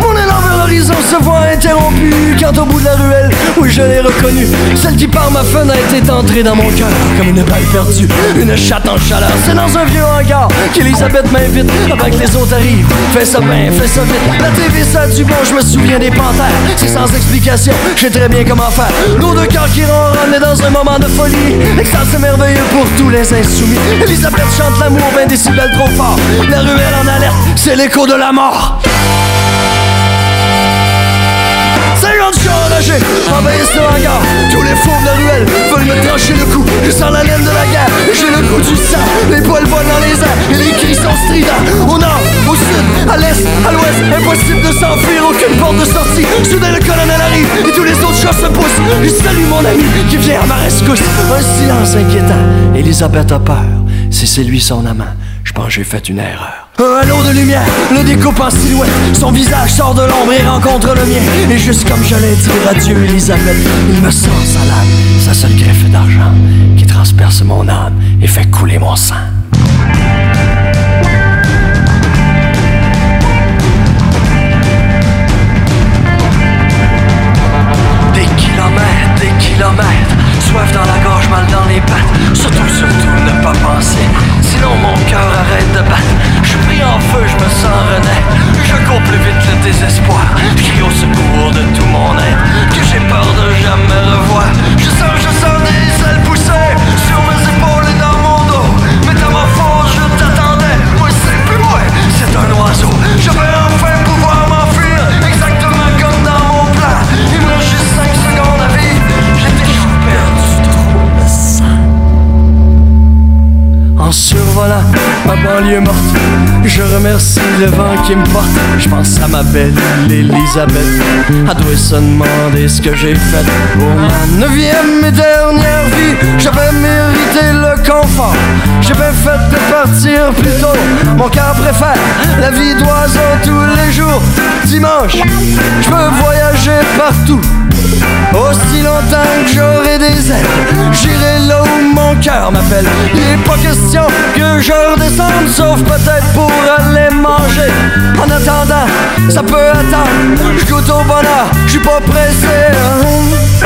Mon élan vers l'horizon se voit interrompu quand au bout de la ruelle, oui je l'ai reconnue, celle qui par ma fenêtre est entrée dans mon cœur comme une balle perdue, une chatte en chaleur. C'est dans un vieux hangar qu'Elisabeth m'invite avant que les autres arrivent. Fais ça bien, fais ça vite. La TV ça du bon, je me souviens des panthères. C'est sans explication, je sais très bien comment faire. L'eau de cœur qui ronronne est dans un moment de folie. L'extase c'est merveilleux pour tous les insoumis. Elisabeth chante l'amour, 20 décibels trop fort. La ruelle en alerte, c'est l'écho de la mort. 50 chats nagés envahissent le hangar Tous les fauves de ruelle veulent me trancher le cou. Je sens la laine de la guerre, j'ai le goût du sang. Les poils volent dans les airs et les cris sont stridents. Au nord, au sud, à l'est, à l'ouest Impossible de s'enfuir, aucune porte de sortie. Soudain le colonel arrive et tous les autres chats se poussent. Je salue mon ami qui vient à ma rescousse. Un silence inquiétant, Elisabeth a peur. Si c'est lui son amant, je pense que j'ai fait une erreur un halo de lumière le découpe en silhouette. Son visage sort de l'ombre et rencontre le mien. Et juste comme j'allais dire adieu, Elisabeth, il me sort sa lame, sa seule greffe d'argent qui transperce mon âme et fait couler mon sang. Ma banlieue morte. Je remercie le vent qui me porte. Je pense à ma belle Elisabeth. Elle doit se demander ce que j'ai fait pour ma neuvième et dernière vie. J'avais mérité le confort. J'ai bien fait de partir plus tôt. Mon cœur préfère la vie d'oiseau tous les jours. Dimanche, je peux voyager partout. Aussi longtemps que j'aurai des ailes, j'irai là où mon cœur m'appelle. Il est pas question que je redescende, sauf peut-être pour aller manger. En attendant, ça peut attendre. Je goûte au bonheur, je suis pas pressé. Oh,